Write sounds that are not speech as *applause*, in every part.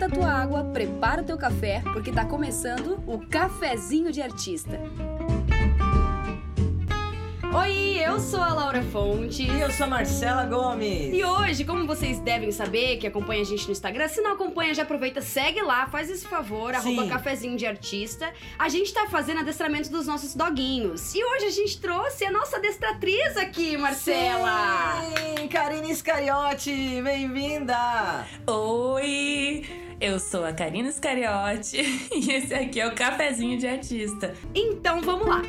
esquenta a tua água, prepara o teu café, porque tá começando o Cafezinho de Artista. Oi, eu sou a Laura Fonte. E eu sou a Marcela Gomes. E hoje, como vocês devem saber, que acompanha a gente no Instagram, se não acompanha, já aproveita, segue lá, faz esse favor, Sim. arroba cafezinho de artista. A gente tá fazendo adestramento dos nossos doguinhos. E hoje a gente trouxe a nossa adestratriz aqui, Marcela. Sim, Karine Iscariote, bem-vinda! Oi! Eu sou a Karina Iscariote *laughs* e esse aqui é o Cafezinho de Artista. Então vamos lá.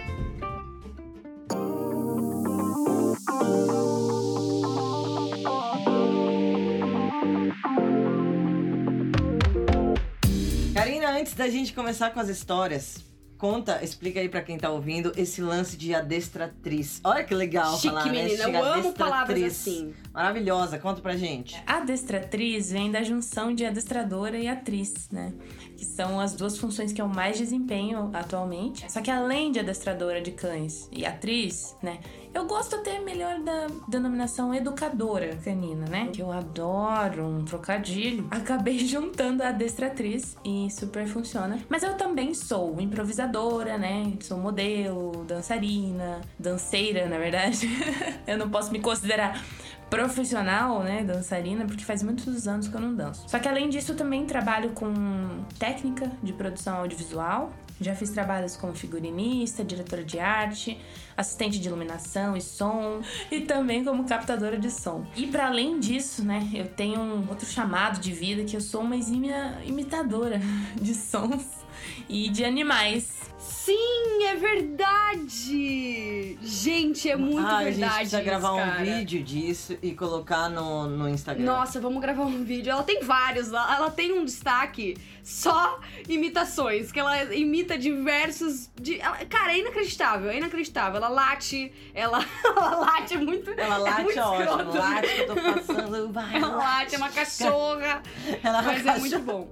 Karina, antes da gente começar com as histórias, conta, explica aí pra quem tá ouvindo esse lance de adestratriz. Olha que legal Chique, falar, né? menina. Chega Eu amo palavras assim. Maravilhosa, conta pra gente. Adestratriz vem da junção de adestradora e atriz, né? Que são as duas funções que eu mais desempenho atualmente. Só que além de adestradora de cães e atriz, né? Eu gosto até melhor da denominação educadora canina, né? Que eu adoro um trocadilho. Acabei *laughs* juntando a adestratriz e super funciona. Mas eu também sou improvisadora, né? Sou modelo, dançarina, danceira, na verdade. *laughs* eu não posso me considerar profissional, né, dançarina, porque faz muitos anos que eu não danço. Só que além disso, eu também trabalho com técnica de produção audiovisual. Já fiz trabalhos como figurinista, diretora de arte, assistente de iluminação e som *laughs* e também como captadora de som. E para além disso, né, eu tenho um outro chamado de vida que eu sou uma exímia imitadora *laughs* de sons e de animais. Sim, é verdade! Gente, é muito ah, a verdade. gente precisa isso, gravar um cara. vídeo disso e colocar no, no Instagram. Nossa, vamos gravar um vídeo. Ela tem vários, ela tem um destaque só imitações, que ela imita diversos. De... ela- cara, é inacreditável, é inacreditável. Ela late, ela, *laughs* ela late muito. Ela é late muito ótimo, escroto. late que eu tô *laughs* passando, vai, Ela late, é uma cachorra. *laughs* Ela é Mas é muito bom.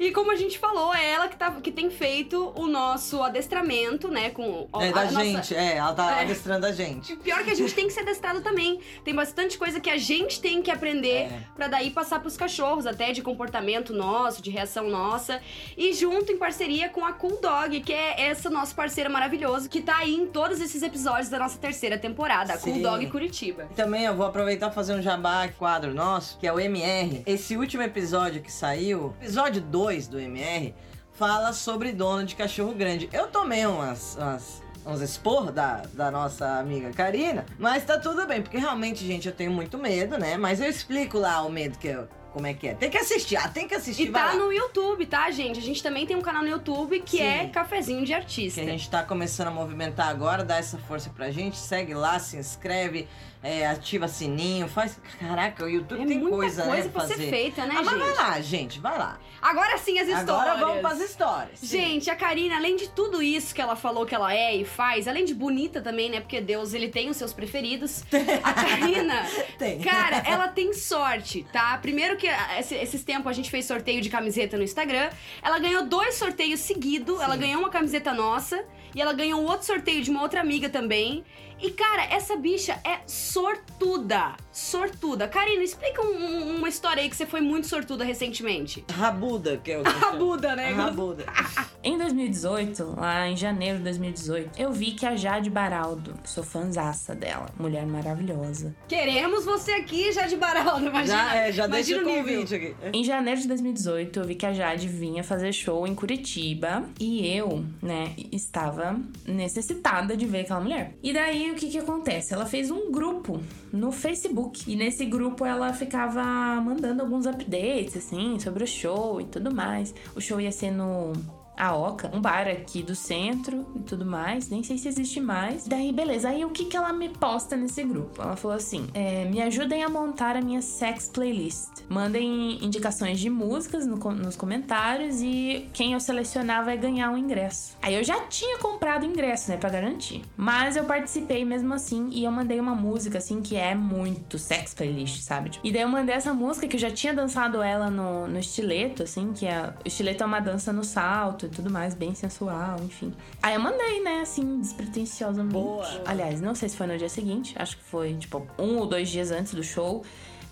E como a gente falou, é ela que, tá, que tem feito o nosso adestramento, né? Com É da nossa- gente, é, ela tá É. adestrando a gente. Pior que a gente tem que ser adestrado também. Tem bastante coisa que a gente tem que aprender É. pra daí passar pros cachorros, até de comportamento nosso, de reação nossa. E junto em parceria com a Cool Dog, que é essa nosso parceiro maravilhoso, que tá aí em todos esses episódios da nossa terceira temporada, a Cool. Dog Curitiba. E Também eu vou aproveitar e fazer um jabá quadro nosso, que é o MR. Esse último episódio que saiu, episódio 2 do MR, fala sobre dono de cachorro grande. Eu tomei umas. umas uns expor da, da nossa amiga Karina, mas tá tudo bem, porque realmente, gente, eu tenho muito medo, né? Mas eu explico lá o medo que eu. Como é que é? Tem que assistir, ah, tem que assistir. E tá lá. no YouTube, tá, gente? A gente também tem um canal no YouTube que Sim. é Cafezinho de que Artista. a gente tá começando a movimentar agora, dá essa força pra gente, segue lá, se inscreve, é, ativa sininho, faz. Caraca, o YouTube É tem muita coisa, coisa né, pra fazer. ser feita, né, ah, mas gente? vai lá, gente, vai lá. Agora sim as histórias. Agora vamos pras histórias. Sim. Gente, a Karina, além de tudo isso que ela falou que ela é e faz, além de bonita também, né? Porque Deus, ele tem os seus preferidos. A Karina, *laughs* Tem. cara, ela tem sorte, tá? Primeiro que ah, esse- esses tempos a gente fez sorteio de camiseta no Instagram. Ela ganhou dois sorteios seguidos. Ela ganhou uma camiseta nossa e ela ganhou outro sorteio de uma outra amiga também. E, cara, essa bicha é sortuda. Sortuda. Karina, explica um- um- uma história aí que você foi muito sortuda recentemente. Rabuda, que é o *laughs* Rabuda, né? Rabuda. *laughs* Em 2018, lá em janeiro de 2018, eu vi que a Jade Baraldo, sou fanzaça dela, mulher maravilhosa. Queremos você aqui, Jade Baraldo, imagina. Já, é, já deixa imagina o nível. convite aqui. Em janeiro de 2018, eu vi que a Jade vinha fazer show em Curitiba e eu, né, estava necessitada de ver aquela mulher. E daí o que que acontece? Ela fez um grupo no Facebook e nesse grupo ela ficava mandando alguns updates assim sobre o show e tudo mais. O show ia ser no a Oca, um bar aqui do centro e tudo mais, nem sei se existe mais. Daí, beleza, aí o que que ela me posta nesse grupo? Ela falou assim: é, me ajudem a montar a minha sex playlist. Mandem indicações de músicas no nos comentários e quem eu selecionar vai ganhar um ingresso. Aí eu já tinha comprado ingresso, né, pra garantir. Mas eu participei mesmo assim e eu mandei uma música, assim, que é muito sex playlist, sabe? Tipo, E daí eu mandei essa música que eu já tinha dançado ela no, no estileto, assim, que é, o estileto é uma dança no salto e tudo mais, bem sensual, enfim. Aí eu mandei, né, assim, despretensiosamente. Boa. Aliás, não sei se foi no dia seguinte, acho que foi, tipo, um ou dois dias antes do show.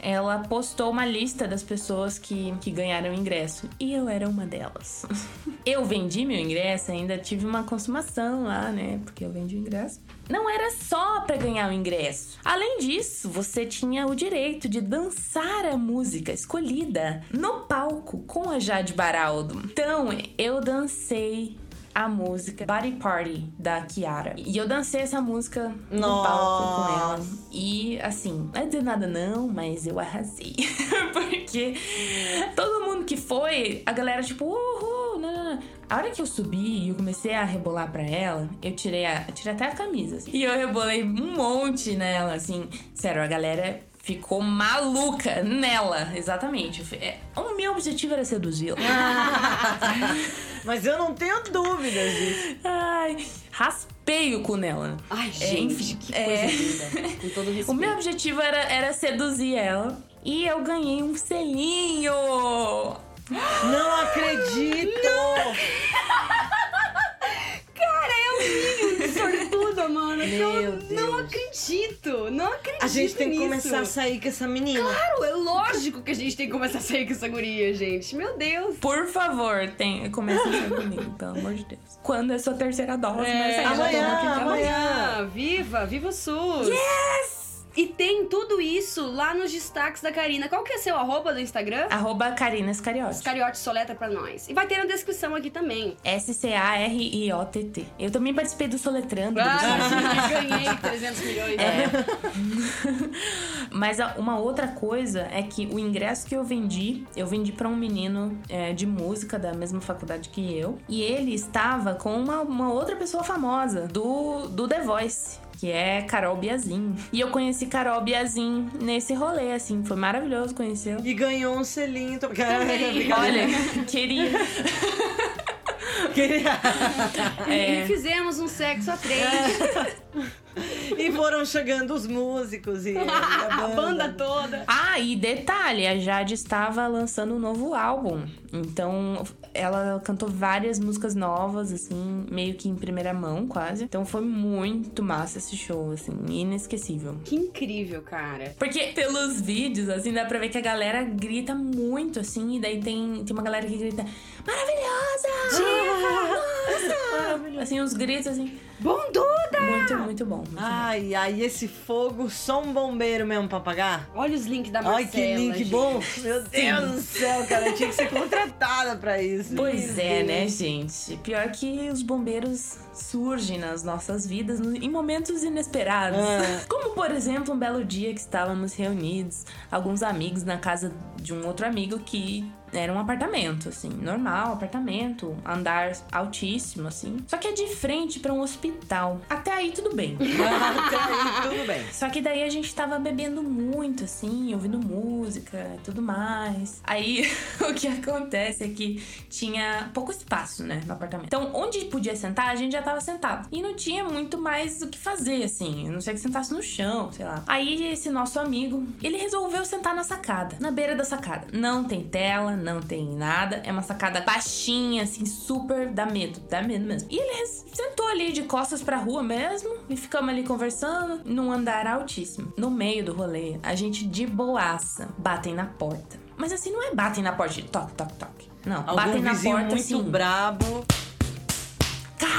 Ela postou uma lista das pessoas que, que ganharam ingresso. E eu era uma delas. *laughs* eu vendi meu ingresso, ainda tive uma consumação lá, né? Porque eu vendi o ingresso. Não era só para ganhar o ingresso. Além disso, você tinha o direito de dançar a música escolhida no palco com a Jade Baraldo. Então, eu dancei a música Body Party da Kiara. E eu dancei essa música no Nossa. palco com ela. E assim, não é dizer nada não, mas eu arrasei. *laughs* Porque todo mundo que foi, a galera tipo, uhul, não, não, não. A hora que eu subi e eu comecei a rebolar pra ela, eu tirei, a, eu tirei até a camisa. assim. E eu rebolei um monte nela, assim. Sério, a galera ficou maluca nela, exatamente. É, O meu objetivo era seduzi-la. *laughs* Mas eu não tenho dúvidas disso. Ai, raspei o cu nela. Ai, É, gente, enfim, que é. coisa linda. Com todo *laughs* respeito. O meu objetivo era, era seduzir ela. E eu ganhei um selinho! Não acredito! *laughs* Cara, é um ninho de sortuda, mano. que eu Meu não Deus. acredito. Não acredito A gente tem que nisso. começar a sair com essa menina. Claro, é lógico que a gente tem que começar a sair com essa guria, gente. Meu Deus. Por favor, tem, comece a sair comigo, pelo amor de Deus. Quando é sua terceira dose? É, mas amanhã, amanhã. Amanhã, viva, viva o SUS. Yes! E tem tudo isso lá nos destaques da Karina. Qual que é seu arroba do Instagram? Arroba Karina Scariotti. Soleta pra nós. E vai ter na descrição aqui também. S-C-A-R-I-O-T-T. Eu também participei do Soletrando. Ah, ganhei 300 milhões. É. *laughs* Mas a- uma outra coisa é que o ingresso que eu vendi, eu vendi pra um menino é, de música da mesma faculdade que eu. E ele estava com uma, uma outra pessoa famosa do, do The Voice. Que é Carol Biazin. E eu conheci Carol Biazin nesse rolê, assim. Foi maravilhoso conhecê-la. E ganhou um selinho. Tô... *laughs* Olha, queria. Queria- É. E fizemos um sexo a três. *laughs* E foram chegando os músicos e, *laughs* e a banda toda. Ah, e detalhe, a Jade estava lançando um novo álbum. Então, ela cantou várias músicas novas, assim, meio que em primeira mão, quase. Então foi muito massa esse show, assim, inesquecível. Que incrível, cara. Porque pelos vídeos, assim, dá pra ver que a galera grita muito, assim, e daí tem, tem uma galera que grita Maravilhosa! *laughs* Assim, os gritos, assim, Bunduda! muito, muito bom. Muito bom. Ai, ai, esse fogo, só um bombeiro mesmo pra apagar? Olha os links da Marcela. Ai, que link gente. bom! Meu Deus do céu, cara, eu tinha que ser contratada pra isso. Pois Meu é, Deus. né, gente? Pior que os bombeiros surgem nas nossas vidas em momentos inesperados. Ah. *laughs* Como, por exemplo, um belo dia que estávamos reunidos, alguns amigos na casa de um outro amigo que era um apartamento, assim, normal, apartamento, andar altíssimo, assim. Só que é de frente pra um hospital. Até aí tudo bem. *laughs* Até aí, tudo bem. Só que daí a gente tava bebendo muito, assim, ouvindo música e tudo mais. Aí *laughs* o que acontece é que tinha pouco espaço, né, no apartamento. Então, onde podia sentar, a gente já tava sentado. E não tinha muito mais o que fazer, assim. A não sei que sentasse no chão, sei lá. Aí esse nosso amigo, ele resolveu sentar na sacada, na beira da sacada. Não tem tela, não tem nada. É uma sacada baixinha, assim, super. dá medo, dá medo mesmo. E ele sentou ali de costas pra rua mesmo e ficamos ali conversando num andar altíssimo. No meio do rolê, a gente de boaça batem na porta. Mas assim, não é batem na porta de toque, toque, toque. Não, Algum batem na porta muito assim. brabo.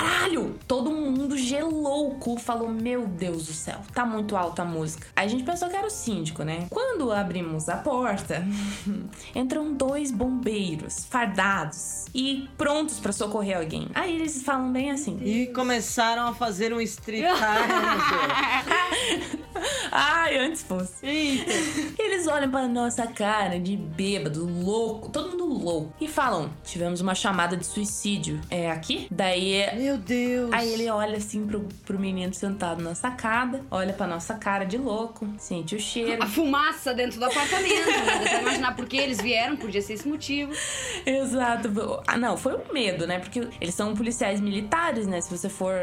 Caralho! Todo mundo gelou o cu, falou: Meu Deus do céu, tá muito alta a música. Aí a gente pensou que era o síndico, né? Quando abrimos a porta, *laughs* entram dois bombeiros fardados e prontos pra socorrer alguém. Aí eles falam bem assim: E começaram a fazer um street dance. *laughs* Ai, antes fosse. Eles olham pra nossa cara de bêbado, louco, todo mundo louco, e falam: Tivemos uma chamada de suicídio. É aqui? Daí Meu Deus. Aí ele olha assim pro, pro menino sentado na sacada, olha pra nossa cara de louco, sente o cheiro. A fumaça dentro do apartamento. né? Dá pra imaginar por que eles vieram, podia ser esse motivo. Exato. Ah, não, foi um medo, né? Porque eles são policiais militares, né? Se você for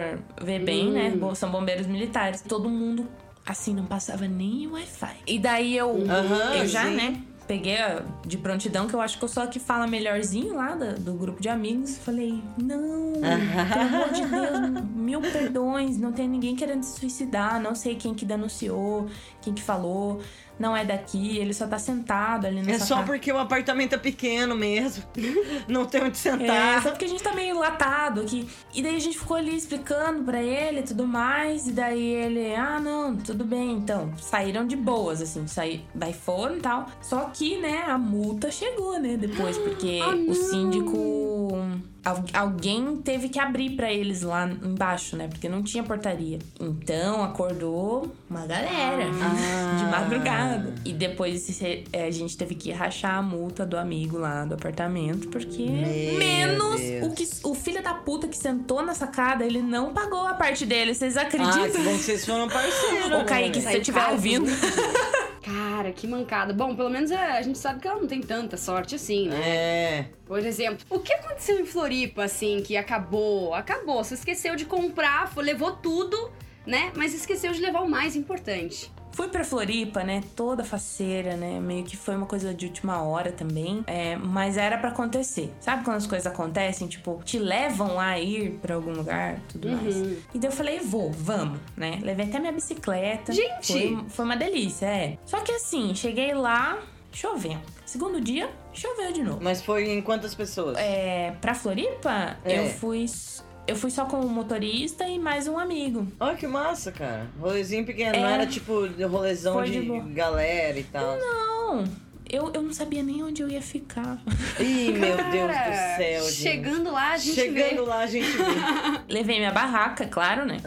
ver bem, né? Bo- São bombeiros militares. Todo mundo, assim, não passava nem Wi-Fi. E daí eu, Aham, eu já, sim. né? Peguei a- de prontidão, que eu acho que eu sou a que fala melhorzinho lá da- do, grupo de amigos. Falei, não, pelo amor de Deus, *laughs* mil perdões, não tem ninguém querendo se suicidar, não sei quem que denunciou, quem que falou. não é daqui, ele só tá sentado ali nessa É só casa. porque o apartamento é pequeno mesmo. *laughs* Não tem onde É, sentar. só porque a gente tá meio latado aqui. E daí a gente ficou ali explicando pra ele e tudo mais. E daí ele, ah, não, tudo bem, então. Saíram de boas, assim, saí, daí foram e tal. Só que, né, a multa chegou, né, depois, porque *gasps* Ah, o síndico. Al- Alguém teve que abrir pra eles lá embaixo, né? Porque não tinha portaria. Então acordou uma galera Ah. de madrugada. E depois se- é, a gente teve que rachar a multa do amigo lá do apartamento, porque Meu menos Deus. o que o filho da puta que sentou na sacada, ele não pagou a parte dele. Vocês Ah, que acreditam? bom que vocês foram parceiros. Ô, Kaique, se Saiu você estiver ouvindo. *laughs* Cara, que mancada. Bom, pelo menos é, a gente sabe que ela não tem tanta sorte assim, né? É. Por exemplo, o que aconteceu em Floripa, assim, que acabou? Acabou. Você esqueceu de comprar, levou tudo, né? Mas esqueceu de levar o mais importante. Fui pra Floripa, né? Toda faceira, né? Meio que foi uma coisa de última hora também. É, mas era pra acontecer. Sabe quando as coisas acontecem? Tipo, te levam a ir pra algum lugar tudo mais. Uhum. E daí eu falei, vou, vamos, né? Levei até minha bicicleta. Gente! Foi, foi uma delícia, é. Só que assim, cheguei lá, chovendo. Segundo dia, choveu de novo. Mas foi em quantas pessoas? É, pra Floripa, É. eu fui. Eu fui só com o motorista e mais um amigo. Olha que massa, cara. Rolezinho pequeno. Não É. era tipo rolezão de, de galera e tal. Não, eu, eu não sabia nem onde eu ia ficar. Ih, meu Deus Cara, do céu, gente. Chegando lá, a gente Chegando vê. lá, a gente vê. *laughs* Levei minha barraca, claro, né?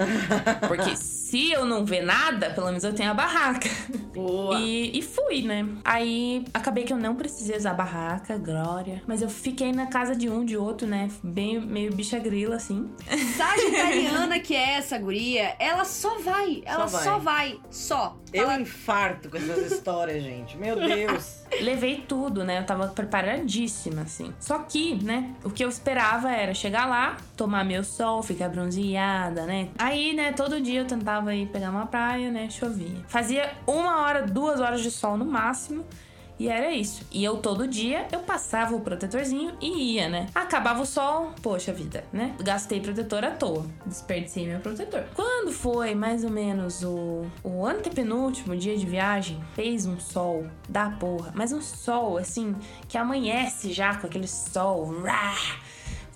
Porque se eu não ver nada, pelo menos eu tenho a barraca. Boa. E, e fui, né? Aí acabei que eu não precisei usar a barraca, glória. Mas eu fiquei na casa de um, de outro, né? Bem, meio bicha grila, assim. Sagitariana que é essa guria, ela só vai. Ela Só vai. só vai. Só. Eu Ela- infarto com essas histórias, gente. Meu Deus. Levei tudo, né? Eu tava preparadíssima, assim. Só que, né? O que eu esperava era chegar lá, tomar meu sol, ficar bronzeada, né? Aí, né? Todo dia eu tentava ir pegar uma praia, né? Chovia. Fazia uma hora, duas horas de sol no máximo. E era isso. E eu todo dia eu passava o protetorzinho e ia, né? Acabava o sol, poxa vida, né? Gastei protetor à toa. Desperdicei meu protetor. Quando foi mais ou menos o, o antepenúltimo dia de viagem, fez um sol da porra. Mas um sol, assim, que amanhece já com aquele sol. Rá!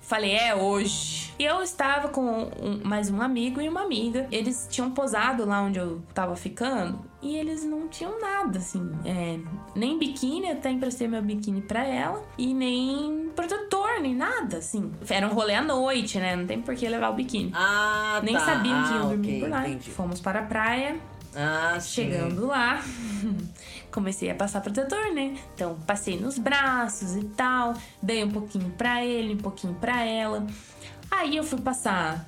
Falei, é hoje. E eu estava com um- mais um amigo e uma amiga. Eles tinham posado lá onde eu tava ficando. E eles não tinham nada, assim. é, nem biquíni, até emprestei meu biquíni pra ela. E nem protetor, nem nada, assim. Era um rolê à noite, né? Não tem por que levar o biquíni. Ah, Nem tá. sabiam que ah, iam dormir ok, por lá. Entendi. Fomos para a praia. Ah, sim. Chegando lá, *laughs* comecei a passar protetor, né? Então, passei nos braços e tal, dei um pouquinho pra ele, um pouquinho pra ela. Aí eu fui passar.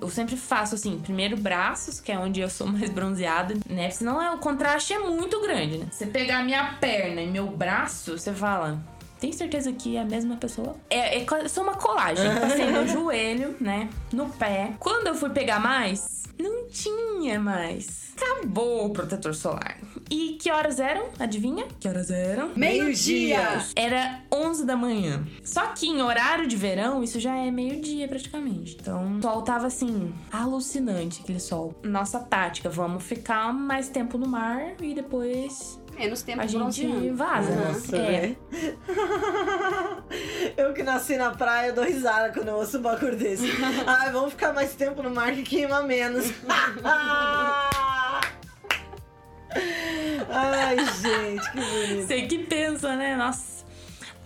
Eu sempre faço assim, primeiro braços, que é onde eu sou *laughs* mais bronzeada, né? Senão é, o contraste é muito grande, né? Você pegar minha perna e meu braço, você fala. Tem certeza que é a mesma pessoa? É, é co- só uma colagem. *laughs* Passei no joelho, né? No pé. Quando eu fui pegar mais, não tinha mais. Acabou o protetor solar. E que horas eram? Adivinha? Que horas eram? Meio-dia. Era 11 da manhã. Só que em horário de verão, isso já é meio-dia praticamente. Então, o sol tava assim, alucinante aquele sol. Nossa tática, vamos ficar mais tempo no mar e depois Menos tempo a gente bronzeando. vaza. né? Nossa, é. velho. *laughs* Eu que nasci na praia, eu dou risada quando eu ouço um bagulho desse. *laughs* Ai, vamos ficar mais tempo no mar que queima menos. *laughs* Ai, gente, que bonito. Você que pensa, né? Nossa.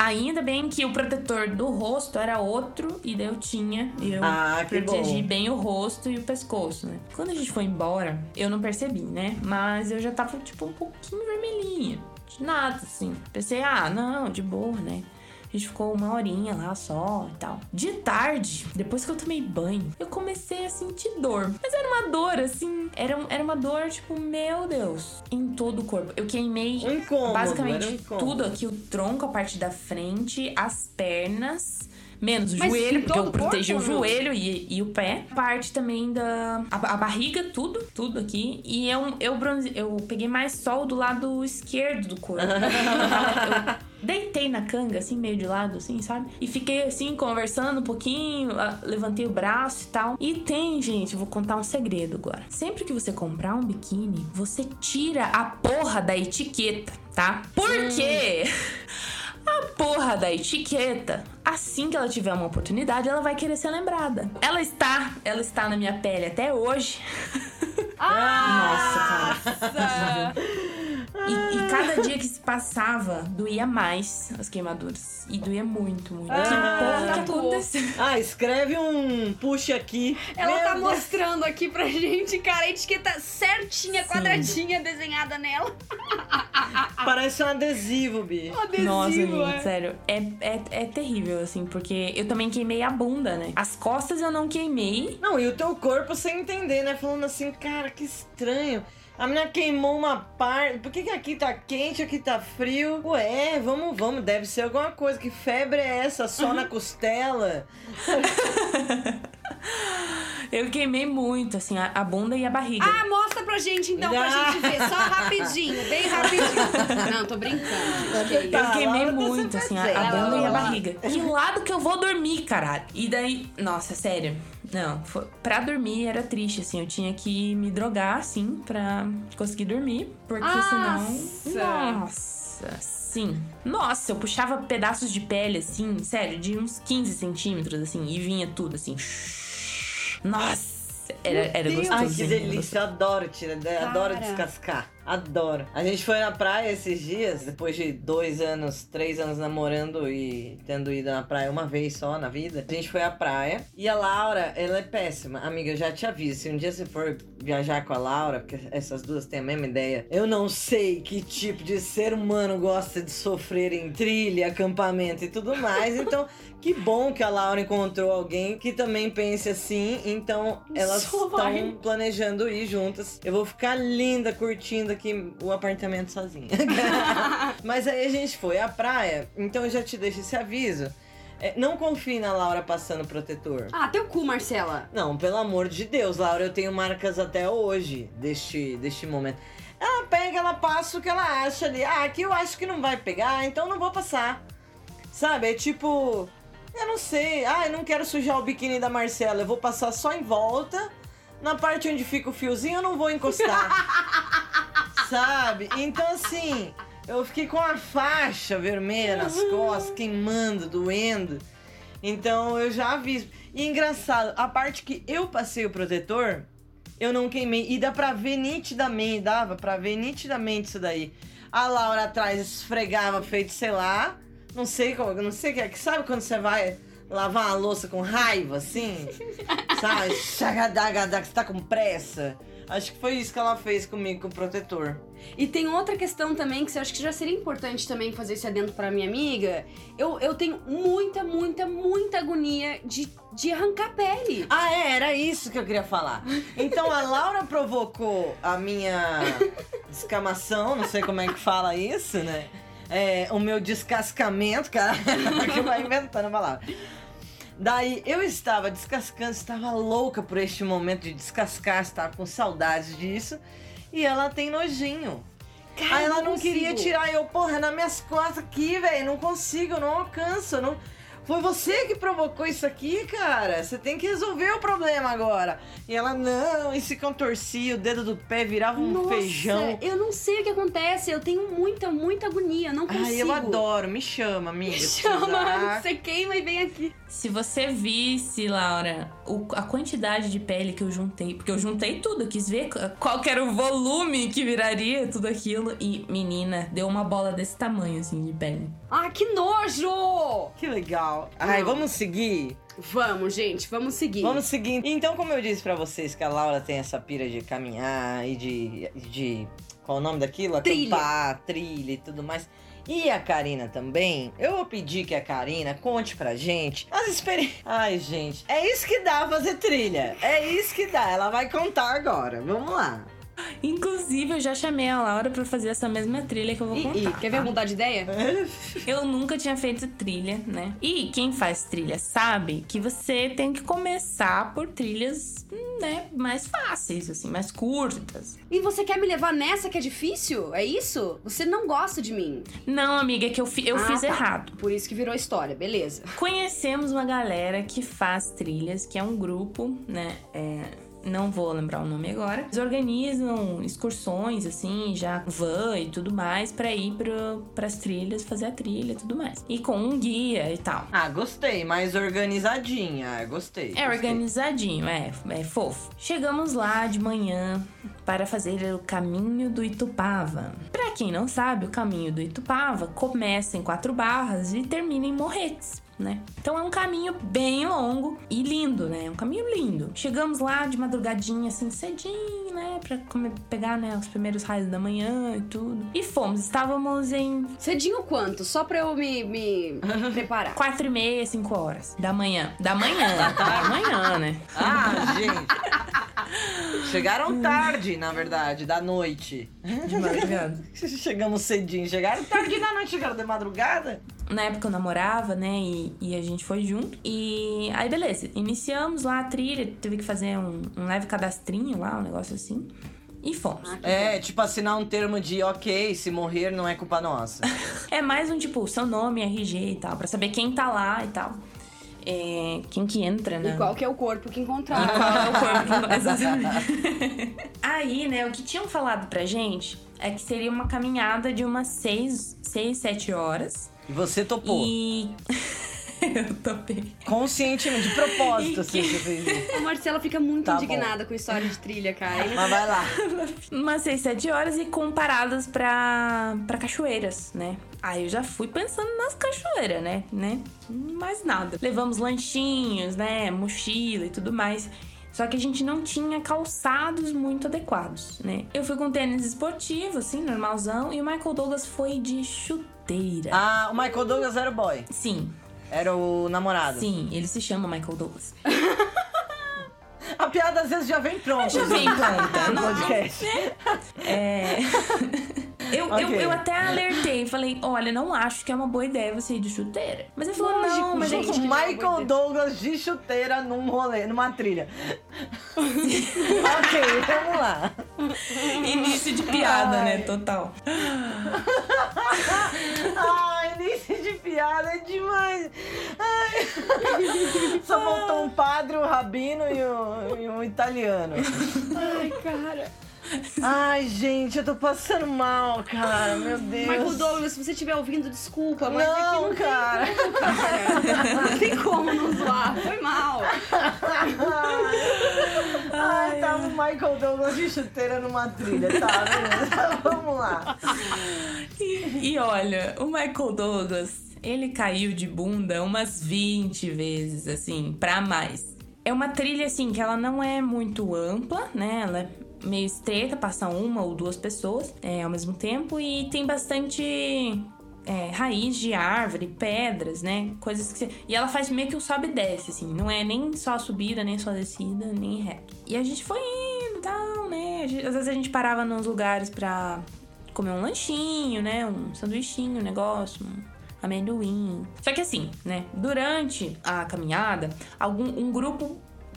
Ainda bem que o protetor do rosto era outro e daí eu tinha. E eu Ah, protegi bom. bem o rosto e o pescoço, né? Quando a gente foi embora, eu não percebi, né? Mas eu já tava, tipo, um pouquinho vermelhinha. De nada, assim. Pensei, ah, não, de boa, né? A gente ficou uma horinha lá só e tal. De tarde, depois que eu tomei banho, eu comecei a sentir dor. Mas era uma dor, assim. Era, um- era uma dor, tipo, meu Deus, em todo o corpo. Eu queimei Um incômodo, basicamente um tudo aqui: o tronco, a parte da frente, as pernas. Menos o Mas joelho, porque eu todo o joelho e, e o pé. Parte também da. A, a barriga, tudo, tudo aqui. E eu, eu, bronze, eu peguei mais sol do lado esquerdo do corpo. *laughs* eu deitei na canga, assim, meio de lado, assim, sabe? E fiquei assim, conversando um pouquinho, levantei o braço e tal. E tem, gente, vou contar um segredo agora. Sempre que você comprar um biquíni, você tira a porra da etiqueta, tá? Por quê? A porra da etiqueta, assim que ela tiver uma oportunidade, ela vai querer ser lembrada. Ela está, ela está na minha pele até hoje. *laughs* Ah, Nossa, cara. E, e cada dia que se passava, doía mais as queimaduras. E doía muito, muito. Ah, que porra que tatuou. aconteceu? Ah, escreve um puxa aqui. Ela Meu tá Deus. mostrando aqui pra gente, cara, a etiqueta certinha, quadradinha, desenhada nela. Parece um adesivo, Bi. Um adesivo, Nossa, é. gente, sério. É, é, é terrível, assim, porque eu também queimei a bunda, né? As costas eu não queimei. Não, e o teu corpo sem entender, né? Falando assim, cara, que estranho. A menina queimou uma parte. Por que, que aqui tá quente, aqui tá frio? Ué, vamos, vamos. Deve ser alguma coisa. Que febre é essa? Só na *laughs* costela? Eu queimei muito, assim, a, a bunda e a barriga. Ah, mostra pra gente então, pra Ah. gente ver. Só *laughs* rapidinho, bem rapidinho. Não, tô brincando, gente. que isso. Eu Tá, queimei tá muito, se assim, a, a bunda e a barriga. Que lado que eu vou dormir, caralho? E daí, nossa, sério. Não, foi, pra dormir era triste, assim. Eu tinha que me drogar, assim, pra conseguir dormir. Porque Nossa. senão. Nossa, sim. Nossa, eu puxava pedaços de pele, assim, sério, de uns 15 centímetros, assim, e vinha tudo, assim. Nossa, era, era gostoso. Ai, que delícia. Eu adoro tirar, adoro descascar. Adoro. A gente foi na praia esses dias, depois de dois anos, três anos namorando e tendo ido na praia uma vez só na vida. A gente foi à praia e a Laura, ela é péssima. Amiga, eu já te aviso, se um dia você for viajar com a Laura, porque essas duas têm a mesma ideia, eu não sei que tipo de ser humano gosta de sofrer em trilha, acampamento e tudo mais. *laughs* Então, que bom que a Laura encontrou alguém que também pense assim. Então, elas estão planejando ir juntas. Eu vou ficar linda curtindo aqui o apartamento sozinha. *laughs* Mas aí a gente foi à praia, então eu já te deixo esse aviso. É, não confie na Laura passando protetor. Ah, teu cu, Marcela. Não, pelo amor de Deus, Laura, eu tenho marcas até hoje deste, deste momento. Ela pega, ela passa o que ela acha ali. Ah, aqui eu acho que não vai pegar, então não vou passar. Sabe? É tipo. Eu não sei. Ah, eu não quero sujar o biquíni da Marcela. Eu vou passar só em volta. Na parte onde fica o fiozinho, eu não vou encostar. *laughs* Sabe? Então, assim. Eu fiquei com a faixa vermelha nas costas, queimando, doendo. Então eu já aviso. E engraçado, a parte que eu passei o protetor, eu não queimei. E dá pra ver nitidamente, dava pra ver nitidamente isso daí. A Laura atrás esfregava feito, sei lá. Não sei como, não sei o que é. que Sabe quando você vai lavar uma louça com raiva, assim? *laughs* Sabe? Chagadagada, que você tá com pressa. Acho que foi isso que ela fez comigo com o protetor. E tem outra questão também que eu acho que já seria importante também fazer esse adendo pra minha amiga. Eu, eu tenho muita, muita, muita agonia de, de arrancar pele. Ah, é, era isso que eu queria falar. Então a Laura provocou a minha descamação, não sei como é que fala isso, né? É, o meu descascamento, cara, *laughs* que vai inventando a palavra. Daí eu estava descascando, estava louca por este momento de descascar, estava com saudades disso. E ela tem nojinho. Cara, Aí ela eu não queria tirar, eu, porra, nas minhas costas aqui, velho, não consigo, eu não alcanço, eu não... Foi você que provocou isso aqui, cara. Você tem que resolver o problema agora. E ela, não, e se contorcia, o dedo do pé virava um Nossa, feijão. eu não sei o que acontece. Eu tenho muita, muita agonia. Não consigo. Ai, eu adoro. Me chama, amiga. Me se chama, precisar. *laughs* você queima e vem aqui. Se você visse, Laura, o- a quantidade de pele que eu juntei, porque eu juntei tudo, eu quis ver qual que era o volume que viraria tudo aquilo. E, menina, deu uma bola desse tamanho, assim, de pele. Ah, que nojo! Que legal. Ai, Não. vamos seguir? Vamos, gente, vamos seguir. Vamos seguir. Então, como eu disse pra vocês que a Laura tem essa pira de caminhar e de. de qual é o nome daquilo? Trilha. Acampar, trilha e tudo mais. E a Karina também. Eu vou pedir que a Karina conte pra gente as experiências. Ai, gente. É isso que dá fazer trilha. É isso que dá. Ela vai contar agora. Vamos lá. Inclusive, eu já chamei a Laura pra fazer essa mesma trilha que eu vou E, contar. e, quer ver mudar de ideia? *laughs* Eu nunca tinha feito trilha, né? E quem faz trilha sabe que você tem que começar por trilhas, né, mais fáceis, assim, mais curtas. E você quer me levar nessa que é difícil? É isso? Você não gosta de mim. Não, amiga, é que eu, fi- eu Ah, fiz tá. errado. Por isso que virou história, beleza. Conhecemos uma galera que faz trilhas, que é um grupo, né? é, não vou lembrar o nome agora. Eles organizam excursões, assim, já van e tudo mais, pra ir pro, pras trilhas, fazer a trilha e tudo mais. E com um guia e tal. Ah, gostei, mais organizadinha. Gostei. É gostei. organizadinho, é, é fofo. Chegamos lá de manhã para fazer o caminho do Itupava. Pra quem não sabe, o caminho do Itupava começa em quatro barras e termina em Morretes. Né? Então é um caminho bem longo e lindo, né? É um caminho lindo. Chegamos lá de madrugadinha, assim, cedinho, né? Pra comer- pegar né, os primeiros raios da manhã e tudo. E fomos. Estávamos em Cedinho quanto? Só pra eu me, me *laughs* preparar. quatro e meia, cinco horas da manhã. Da manhã, *laughs* da manhã, né? Ah, gente. Chegaram tarde, na verdade, da noite. De madrugada. *laughs* Chegamos cedinho. Chegaram tarde da noite, chegaram de madrugada. Na época eu namorava, né? E, e a gente foi junto. E aí, beleza. Iniciamos lá a trilha. Teve que fazer um, um leve cadastrinho lá, um negócio assim. E fomos. É, tipo assinar um termo de ok, se morrer não é culpa nossa. *laughs* É mais um tipo, seu nome, RG e tal. Pra saber quem tá lá e tal. É, quem que entra, né? E qual que é o corpo que E encontrar. qual é o *laughs* corpo que... Exatamente. *laughs* Aí, né, o que tinham falado pra gente é que seria uma caminhada de umas 6, seis 7 horas. E você topou. E. *laughs* Eu topei. Conscientemente, de propósito, assim, que- você fez isso. *laughs* A Marcela fica muito Tá indignada com história de trilha, cara. *laughs* Mas vai lá. Umas 6, 7 horas e com paradas pra, pra cachoeiras, né? Aí eu já fui pensando nas cachoeiras, né? né? Mais nada. Levamos lanchinhos, né? Mochila e tudo mais. Só que a gente não tinha calçados muito adequados, né? Eu fui com tênis esportivo, assim, normalzão, e o Michael Douglas foi de Ah, o Michael Douglas era o boy. Sim, Era o namorado. sim, ele se chama Michael Douglas. *laughs* A piada às vezes já vem pronta. Já vem pronta. *laughs* no podcast. É. *laughs* Eu, eu, Ok. eu até alertei, falei, olha, não acho que é uma boa ideia você ir de chuteira. Mas ele falou, Lógico, não, mas gente, gente. é uma boa Michael. Douglas de chuteira num rolê, numa trilha. *laughs* ok, vamos lá. Início de piada, Ai. né? Total. Ai, *laughs* início de piada é demais. Ai. *laughs* Só faltou um padre, um rabino e um, e um italiano. Ai, cara. Ai, gente, eu tô passando mal, cara. Meu Deus. Michael Douglas, se você estiver ouvindo, desculpa, mas aqui Não, não tem cara. como, cara. *laughs* Não tem como não zoar. Foi mal. Ai, tava o Michael Douglas de chuteira numa trilha, tá? Beleza, *laughs* vamos lá. E, e olha, o Michael Douglas, ele caiu de bunda umas 20 vezes, assim, pra mais. É uma trilha, assim, que ela não é muito ampla, né? Ela é meio estreita, passa uma ou duas pessoas é, ao mesmo tempo. E tem bastante é, raiz de árvore, pedras, né? Coisas que você... E ela faz meio que um sobe e desce, assim. Não é nem só subida, nem só descida, nem reto. E a gente foi indo e tal, né? Às vezes a gente parava nos lugares pra comer um lanchinho, né? Um sanduichinho, um negócio, um amendoim. Só que assim, né? Durante a caminhada, algum um grupo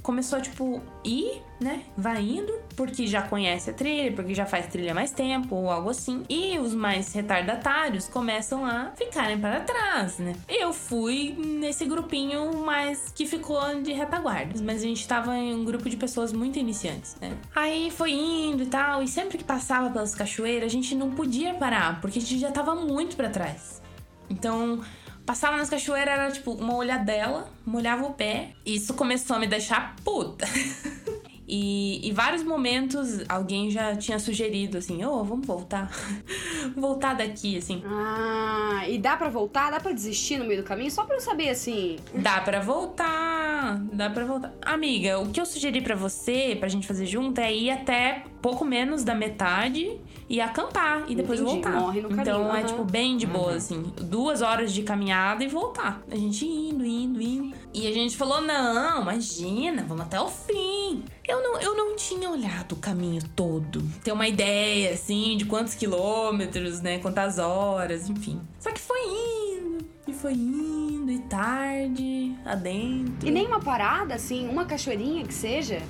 começou a, tipo, ir, né? Vai indo, porque já conhece a trilha, porque já faz trilha mais tempo, ou algo assim. E os mais retardatários começam a ficarem para trás, né? Eu fui nesse grupinho mais que ficou de retaguarda. Mas a gente tava em um grupo de pessoas muito iniciantes, né? Aí foi indo e tal, e sempre que passava pelas cachoeiras, a gente não podia parar, porque a gente já tava muito para trás. Então, passava nas cachoeiras, era tipo uma olhadela, molhava o pé. E isso começou a me deixar puta. *laughs* E em vários momentos alguém já tinha sugerido assim: ô, vamos voltar. *laughs* voltar daqui, assim. Ah, e dá pra voltar? Dá pra desistir no meio do caminho? Só pra eu saber, assim. Dá pra voltar. voltar, dá pra voltar. Amiga, o que eu sugeri pra você, pra gente fazer junto, é ir até pouco menos da metade e acampar e depois Entendi, voltar. morre no então caminho, é aham. tipo bem de boa, assim. Duas horas de caminhada e voltar. A gente indo, indo, indo. E a gente falou: não, imagina, vamos até o fim. Eu não, eu não tinha olhado o caminho todo. Ter uma ideia, assim, de quantos quilômetros, né? Quantas horas, enfim. Só que foi indo, e foi indo, e tarde, adentro. E nem uma parada, assim, uma cachoeirinha que seja?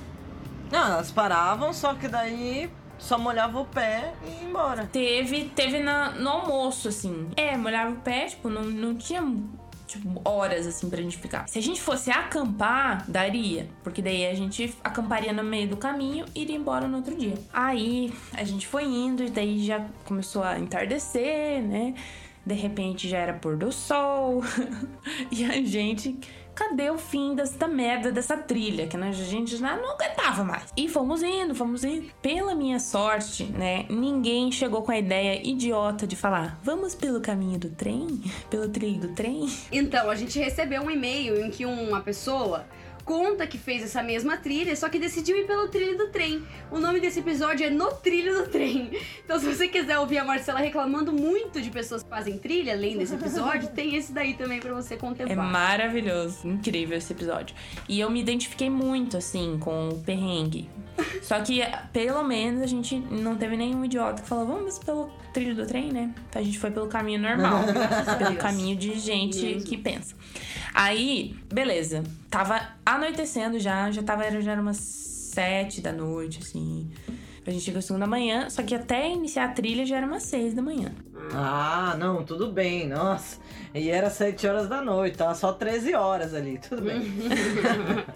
Não, elas paravam, só que daí só molhava o pé e ia embora. Teve, teve na, no almoço, assim. É, molhava o pé, tipo, não, não tinha, tipo, horas, assim, pra gente ficar. Se a gente fosse acampar, daria. Porque daí a gente acamparia no meio do caminho e iria embora no outro dia. Aí, a gente foi indo e daí já começou a entardecer, né? De repente já era pôr do sol. *laughs* e a gente... Cadê o fim dessa merda dessa trilha? Que a gente já não aguentava mais. E fomos indo, fomos indo. Pela minha sorte, né? Ninguém chegou com a ideia idiota de falar: vamos pelo caminho do trem? Pelo trilho do trem? Então, a gente recebeu um e-mail em que uma pessoa conta que fez essa mesma trilha, só que decidiu ir pelo trilho do trem. O nome desse episódio é No Trilho do Trem. *laughs* Então, se você quiser ouvir a Marcela reclamando muito de pessoas que fazem trilha, além desse episódio, *laughs* tem esse daí também pra você É contemplar. maravilhoso, incrível esse episódio. E eu me identifiquei muito, assim, com o perrengue. Só que, pelo menos, a gente não teve nenhum idiota que falou, vamos pelo trilho do trem, né? Então a gente foi pelo caminho normal. a *laughs* pelo Deus. caminho de gente Mesmo. que pensa. Aí, beleza. Tava anoitecendo já, já tava, era- já era umas sete da noite, assim. A gente chegou segunda manhã, só que até iniciar a trilha já era umas seis da manhã. Ah, não, tudo bem, nossa. E era 7 horas da noite, tava só 13 horas ali, tudo bem. *laughs*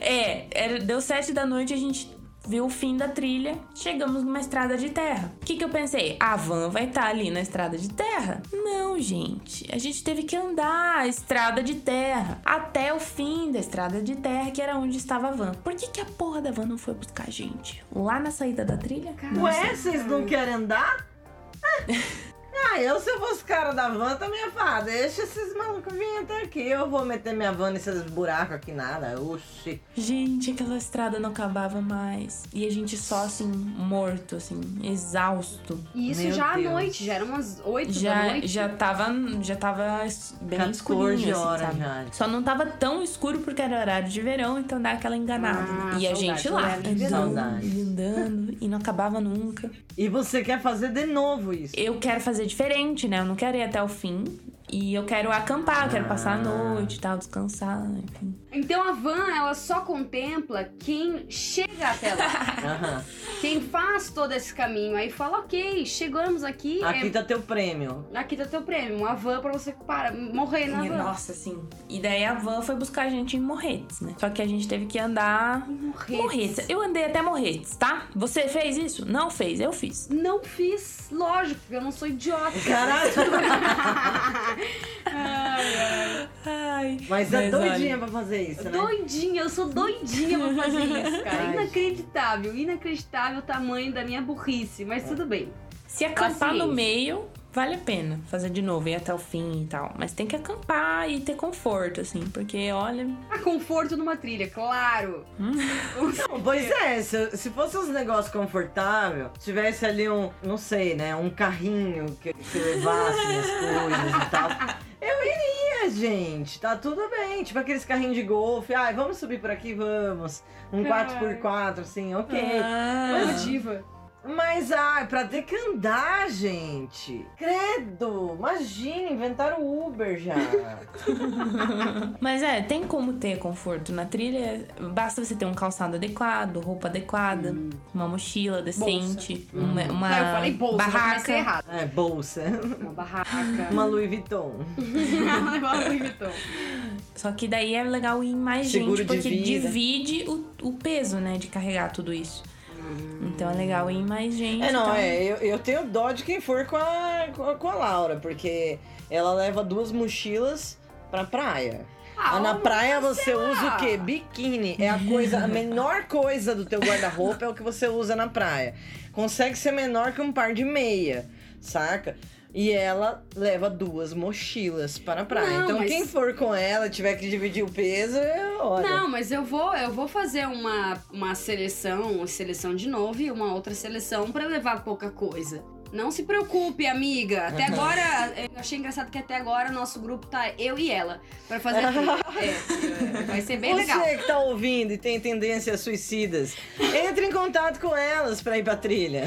É, era, deu sete da noite, a gente viu o fim da trilha, chegamos numa estrada de terra. O que, que eu pensei? A van vai estar ali na estrada de terra? Não, gente. A gente teve que andar a estrada de terra até o fim da estrada de terra, que era onde estava a van. Por que, que a porra da van não foi buscar a gente? Lá na saída da trilha? Não Ué, vocês não querem andar? Ah, *laughs* eu se eu fosse cara da van também ia falar, deixa esses malucos virem até aqui, eu vou meter minha van nesses buracos aqui, nada, oxi. Gente, aquela estrada não acabava mais. E a gente só assim, morto, assim, exausto. E isso Meu já Deus. à noite, já eram umas 8 da Já, noite. já tava, já tava bem 14 escurinho, assim, horas sabe? já. Só não tava tão escuro porque era horário de verão, então dá aquela enganada. Ah, e a saudade, gente lá, andando, Saudade. andando, e não acabava nunca. E você quer fazer de novo isso? Eu quero fazer diferente, né? Eu não quero ir até o fim. E eu quero acampar, eu quero passar a noite e tal, descansar, enfim. Então a van, ela só contempla quem chega até lá. *laughs* Aham. quem faz todo esse caminho. Aí fala, ok, chegamos aqui. Aqui é- tá teu prêmio. aqui tá teu prêmio. Uma van pra você para, morrer na E, van. nossa, assim. E daí a van foi buscar a gente em Morretes, né? Só que a gente teve que andar. Morretes. Morretes. Eu andei até Morretes, tá? Você fez isso? Não fez, eu fiz. Não fiz, lógico, porque eu não sou idiota. Caralho, *laughs* Ai, ai. Ai. mas é Mas doidinha olha, pra fazer isso, né? Doidinha, eu sou doidinha pra fazer isso, cara. Ai. Inacreditável, inacreditável o tamanho da minha burrice, mas tudo bem. Se acampar Paciência. no meio, vale a pena fazer de novo, ir até o fim e tal. Mas tem que acampar e ter conforto, assim, porque olha. Há conforto numa trilha, claro. *laughs* Não, pois é, se, se fosse uns negócios confortáveis, tivesse ali um, não sei, né, um carrinho que, que levasse minhas *laughs* coisas e tal, eu iria, gente, tá tudo bem. Tipo aqueles carrinhos de golfe, ai, vamos subir por aqui, vamos. Um Ai. 4x4, assim, ok. Ah, Motiva. Mas, ai, pra ter que andar, gente. Credo, imagina, inventaram o Uber já. *laughs* Mas é, tem como ter conforto na trilha. Basta você ter um calçado adequado, roupa adequada, uma mochila decente, uma, uma Ah, eu falei bolsa, eu barraca. errado. é, bolsa. Uma barraca. Uma Louis Vuitton. *laughs* Uma Louis Vuitton. Só que daí é legal ir mais Seguro gente, porque divide o, o peso, né, de carregar tudo isso. Então é legal ir em mais gente. É, não, então- é, eu, eu tenho dó de quem for com a, com a, Laura, porque ela leva duas mochilas pra praia. Ah, Ah, na praia você usa o quê? Biquíni. É a coisa, a menor coisa do teu guarda-roupa é o que você usa na praia. Consegue ser menor que um par de meia, saca? E ela leva duas mochilas para a praia. Não, então mas- quem for com ela, tiver que dividir o peso, é hora. Não, mas eu vou, eu vou fazer uma, uma seleção, uma seleção de novo e uma outra seleção pra levar pouca coisa. Não se preocupe, amiga. Até *laughs* agora, eu achei engraçado que até agora o nosso grupo tá eu e ela pra fazer *laughs* a trilha. É, vai ser bem Você legal. que tá ouvindo e tem tendências suicidas, entre em contato com elas pra ir pra trilha.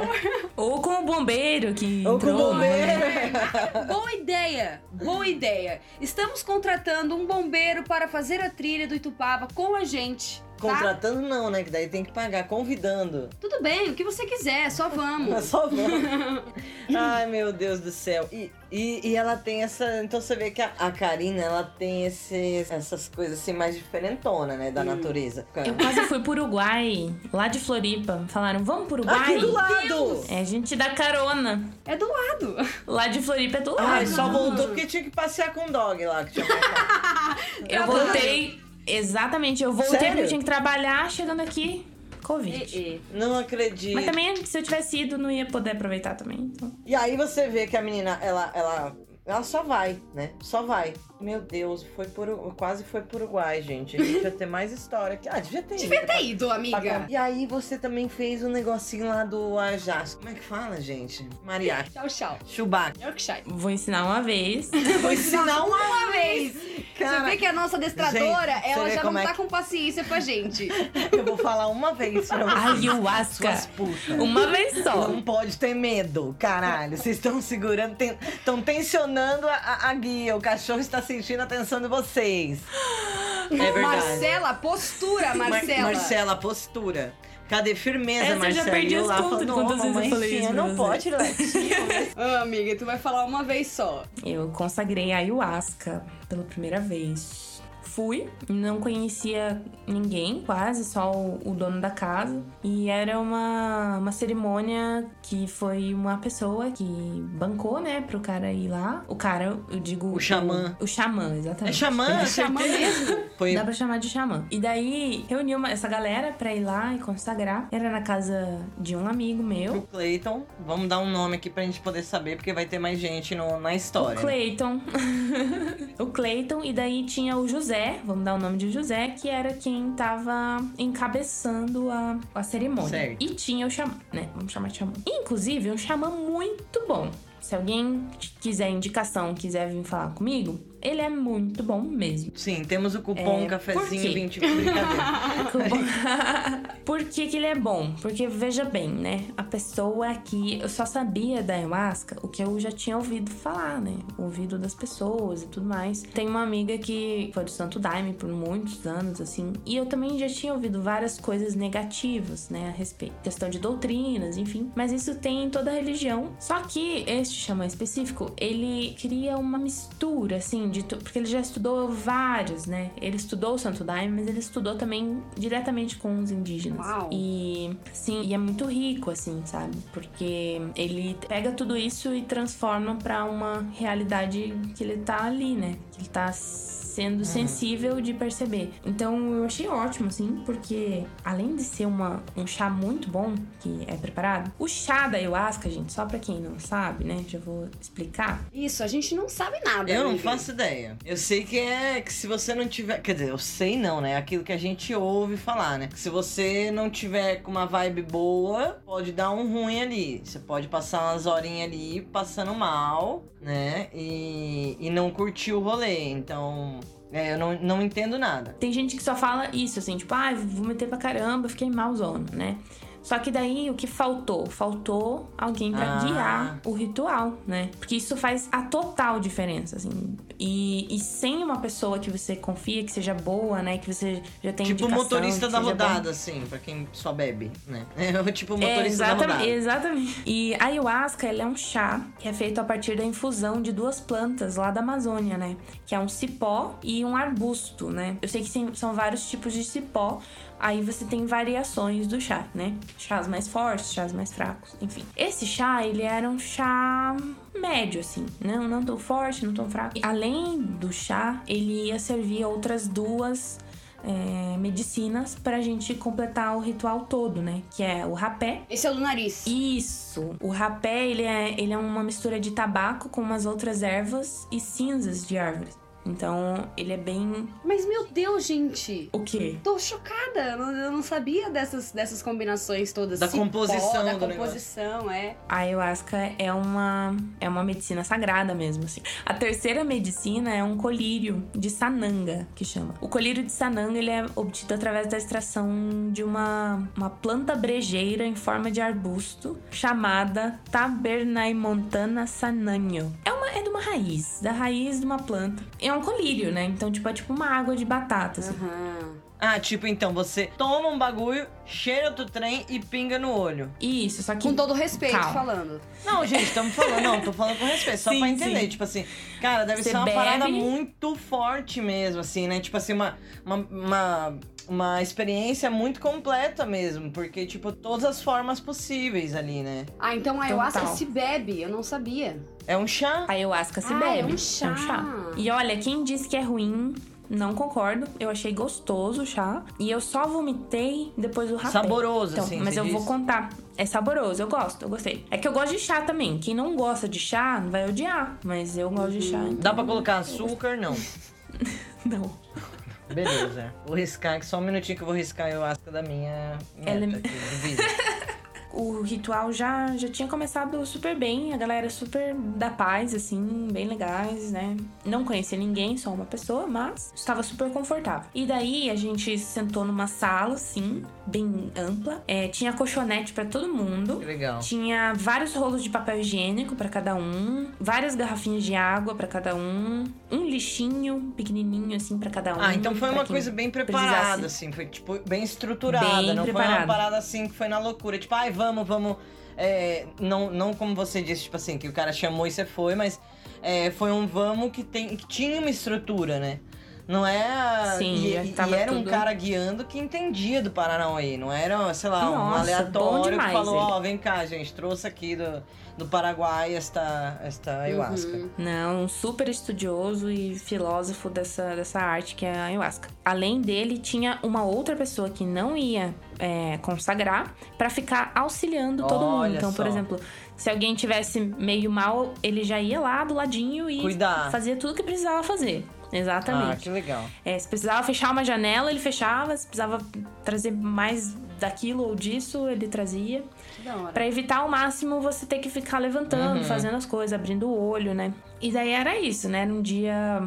*laughs* Ou com o bombeiro que Ou com o entrou, né? bombeiro. Boa ideia, boa ideia. Estamos contratando um bombeiro para fazer a trilha do Itupava com a gente. Tá? Contratando não, né? Que daí tem que pagar, convidando. Tudo bem, o que você quiser, só vamos. *laughs* só vamos. *laughs* Ai, meu Deus do céu. E, e, e ela tem essa. Então você vê que a, a Karina, ela tem esse, essas coisas assim mais diferentona, né? Da natureza. Eu quase fui pro Uruguai, lá de Floripa. Falaram, vamos pro Uruguai? Aqui do lado! É, a gente dá carona. É do lado. Lá de Floripa é do lado. Ai, só voltou porque tinha que passear com o dog lá que tinha. *laughs* Eu voltei. Exatamente, eu voltei Sério? porque eu tinha que trabalhar chegando aqui. Covid. E, e. Não acredito. Mas também, se eu tivesse ido, não ia poder aproveitar também. Então. E aí você vê que a menina, ela, ela, ela só vai, né? Só vai. Meu Deus, foi por, quase foi pro Uruguai, gente. A gente devia ter mais história. aqui. Ah, devia ter Devia ido. ter ido, amiga. E aí você também fez um negocinho lá do Ajax. Como é que fala, gente? Mariachi. Tchau, tchau. Chewbacca. Yorkshire. Vou ensinar uma vez. *laughs* Vou ensinar uma Uma vez. Cara, você vê que a nossa adestradora, Gente, ela já não é tá que- com paciência com a gente. *laughs* Eu vou falar uma vez pra vocês. Ayahuasca. Uma vez só. Não pode ter medo, caralho. Vocês estão segurando, estão tensionando a, a- a guia. O cachorro está sentindo a tensão de vocês. É verdade. Marcela, postura, Mar- Marcela. Marcela, postura. Cadê firmeza, Essa eu Marcela? já perdi eu as lá contas falando, de quantas "Não, vezes eu falei isso Não você." pode. Ah, *laughs* amiga, tu vai falar uma vez só. Eu consagrei a ayahuasca pela primeira vez. Fui, não conhecia ninguém, quase, só o, o dono da casa. E era uma, uma cerimônia que foi uma pessoa que bancou, né, pro cara ir lá. O cara, eu digo. O xamã. O, xamã, É exatamente. xamã? *laughs* Xamã mesmo? Foi Dá pra chamar de xamã. E daí, reuniu uma- essa galera pra ir lá e consagrar. Era na casa de um amigo meu. Clayton. Vamos dar um nome aqui pra gente poder saber, porque vai ter mais gente no- na história. O Clayton. *laughs* o Clayton, e daí tinha o José, vamos dar o nome de José, que era quem tava encabeçando a, a cerimônia. Certo. E tinha o xamã, né? Vamos chamar de xamã. Inclusive, um xamã muito bom. Se alguém quiser indicação, quiser vir falar comigo, ele é muito bom mesmo. Sim, temos o cupom É, cafezinho quê? 20 brincadeira. *laughs* Por que, que ele é bom? Porque, veja bem, né? A pessoa que. Eu só sabia da ayahuasca o que eu já tinha ouvido falar, né? Ouvido das pessoas e tudo mais. Tem uma amiga que foi do Santo Daime por muitos anos, assim. E eu também já tinha ouvido várias coisas negativas, né? A respeito. Questão de doutrinas, enfim. Mas isso tem em toda religião. Só que este xamã específico, ele cria uma mistura, assim, de. Porque ele já estudou vários, né? Ele estudou o Santo Daime, mas ele estudou também diretamente com os indígenas. Uau. E sim, e é muito rico, assim, sabe? Porque ele pega tudo isso e transforma pra uma realidade que ele tá ali, né? Que ele tá sendo sensível de perceber. Então eu achei ótimo, assim, porque além de ser uma, um chá muito bom que é preparado, o chá da ayahuasca, gente, só pra quem não sabe, né? Já vou explicar. Isso, a gente não sabe nada. Eu não amiga. faço ideia. Eu sei que é que se você não tiver. Quer dizer, eu sei não, né? Aquilo que a gente ouve falar, né? Que se você não tiver com uma vibe boa, pode dar um ruim ali. Você pode passar umas horinhas ali passando mal, né? E, e não curtir o rolê. Então. É, eu não, não entendo nada. Tem gente que só fala isso, assim, tipo, ah, vomitei pra caramba, fiquei malzona, né? Só que daí o que faltou? Faltou alguém pra Ah. guiar o ritual, né? Porque isso faz a total diferença, assim. E, e sem uma pessoa que você confia, que seja boa, né? Que você já tem tipo o motorista da seja bom. rodada, assim, pra quem só bebe, né? É *laughs* o tipo o É, motorista da exatamente, rodada. exatamente. E a ayahuasca, ela é um chá que é feito a partir da infusão de duas plantas lá da Amazônia, né? Que é um cipó e um arbusto, né? Eu sei que são vários tipos de cipó. Aí você tem variações do chá, né? Chás mais fortes, chás mais fracos, enfim. Esse chá, ele era um chá médio, assim. Não, não tão forte, não tão fraco. E além do chá, ele ia servir outras duas é, medicinas pra gente completar o ritual todo, né? Que é o rapé. Esse é o do nariz. Isso! O rapé, ele é, ele é uma mistura de tabaco com umas outras ervas e cinzas de árvores. Então, ele é bem. Mas meu Deus, gente. O quê? Tô chocada. Eu não, sabia dessas, dessas combinações todas. Da Cipó, composição Da do composição, é. A ayahuasca é uma, é uma medicina sagrada mesmo, assim. A terceira medicina é um colírio de sananga, que chama. O colírio de sananga, ele é obtido através da extração de uma, uma planta brejeira em forma de arbusto, chamada Tabernaimontana sananho. É, uma, é de uma raiz, da raiz de uma planta. É um colírio, né? Então, tipo, é tipo uma água de batata, assim. Aham. Ah, tipo, então, você toma um bagulho, cheira do trem e pinga no olho. Isso, só que... Com todo respeito Calma. falando. Não, gente, estamos falando, não, tô falando com respeito, só Sim, pra entender. sim. Tipo assim, cara, deve Você ser uma bebe. parada muito forte mesmo, assim, né? Tipo assim, uma, uma, uma, uma experiência muito completa mesmo, porque, tipo, todas as formas possíveis ali, né? Ah, então a ayahuasca Total. se bebe. Eu não sabia. É um chá. A ayahuasca se Ah, bebe. é um chá. E olha, quem disse que é ruim, não concordo. Eu achei gostoso o chá. E eu só vomitei depois do rapé. Saboroso, Então, assim, mas eu vou diz? contar. É saboroso, eu gosto, eu gostei. É que eu gosto de chá também. Quem não gosta de chá vai odiar. Mas eu gosto de chá. Então... Dá pra colocar açúcar? Não. *laughs* Não. Beleza. Vou riscar só um minutinho que eu vou riscar a ayahuasca da minha meta Ela é- aqui. *laughs* O ritual já, já tinha começado super bem, a galera super da paz, assim, bem legais, né? Não conhecia ninguém, só uma pessoa, mas estava super confortável. E daí a gente sentou numa sala, assim, bem ampla. É, tinha colchonete pra todo mundo. Que legal. Tinha vários rolos de papel higiênico pra cada um, várias garrafinhas de água pra cada um, um lixinho pequenininho assim pra cada um. Ah, então foi uma coisa bem preparada, precisasse. assim, foi tipo bem estruturada, Bem não foi preparada. uma parada assim que foi na loucura, tipo, ai, vamos, vamos. é, não, não como você disse, tipo assim, que o cara chamou e você foi, mas é, foi um vamos que, tem, que tinha uma estrutura, né? Não é. Sim, e, já e- era um tudo- cara guiando que entendia do Paranauê, não era, sei lá, um Nossa, bom aleatório que demais falou, ele. ó, vem cá, gente, trouxe aqui do, do Paraguai esta, esta ayahuasca. Uhum. Não, um super estudioso e filósofo dessa, dessa arte que é a ayahuasca. Além dele, tinha uma outra pessoa que não ia é, consagrar pra ficar auxiliando todo mundo. Olha Então, por só. exemplo, se alguém tivesse meio mal, ele já ia lá do ladinho e Cuidar. fazia tudo que precisava fazer. Ah, Exatamente. que legal. É, se precisava fechar uma janela, ele fechava. Se precisava trazer mais daquilo ou disso, ele trazia. Pra evitar ao máximo você ter que ficar levantando, Uhum. fazendo as coisas, abrindo o olho, né? E daí era isso, né? Era um dia.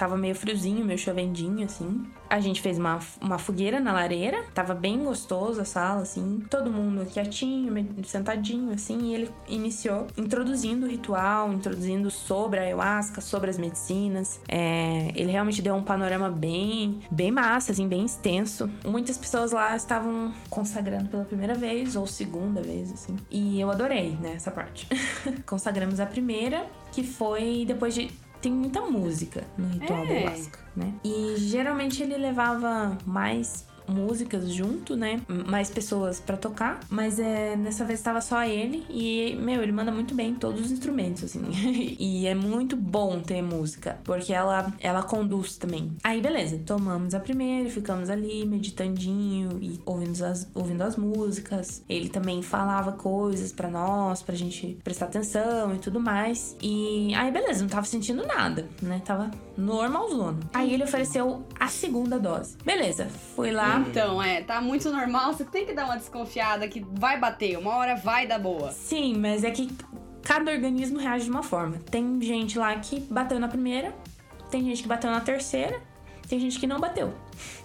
Tava meio friozinho, meio chovendinho, assim. A gente fez uma, uma fogueira na lareira. Tava bem gostoso a sala, assim. Todo mundo quietinho, sentadinho, assim. E ele iniciou introduzindo o ritual, introduzindo sobre a ayahuasca, sobre as medicinas. É, ele realmente deu um panorama bem, bem massa, assim, bem extenso. Muitas pessoas lá estavam consagrando pela primeira vez, ou segunda vez, assim. E eu adorei, né, essa parte. *laughs* Consagramos a primeira, que foi depois de tem muita música no ritual É. da ayahuasca, né? E geralmente ele levava mais músicas junto, né? Mais pessoas pra tocar, mas é, nessa vez tava só ele e, meu, ele manda muito bem todos os instrumentos, assim. *laughs* e é muito bom ter música, porque ela, ela conduz também. Aí, beleza, tomamos a primeira, ficamos ali meditandinho e ouvindo as, ouvindo as músicas. Ele também falava coisas pra nós, pra gente prestar atenção e tudo mais. E aí, beleza, não tava sentindo nada, né? Tava normalzona. Aí ele ofereceu a segunda dose. Beleza, fui lá. Então, é, tá muito normal. Você tem que dar uma desconfiada que vai bater. Uma hora vai dar boa. Sim, mas é que cada organismo reage de uma forma. Tem gente lá que bateu na primeira, tem gente que bateu na terceira, tem gente que não bateu. *laughs*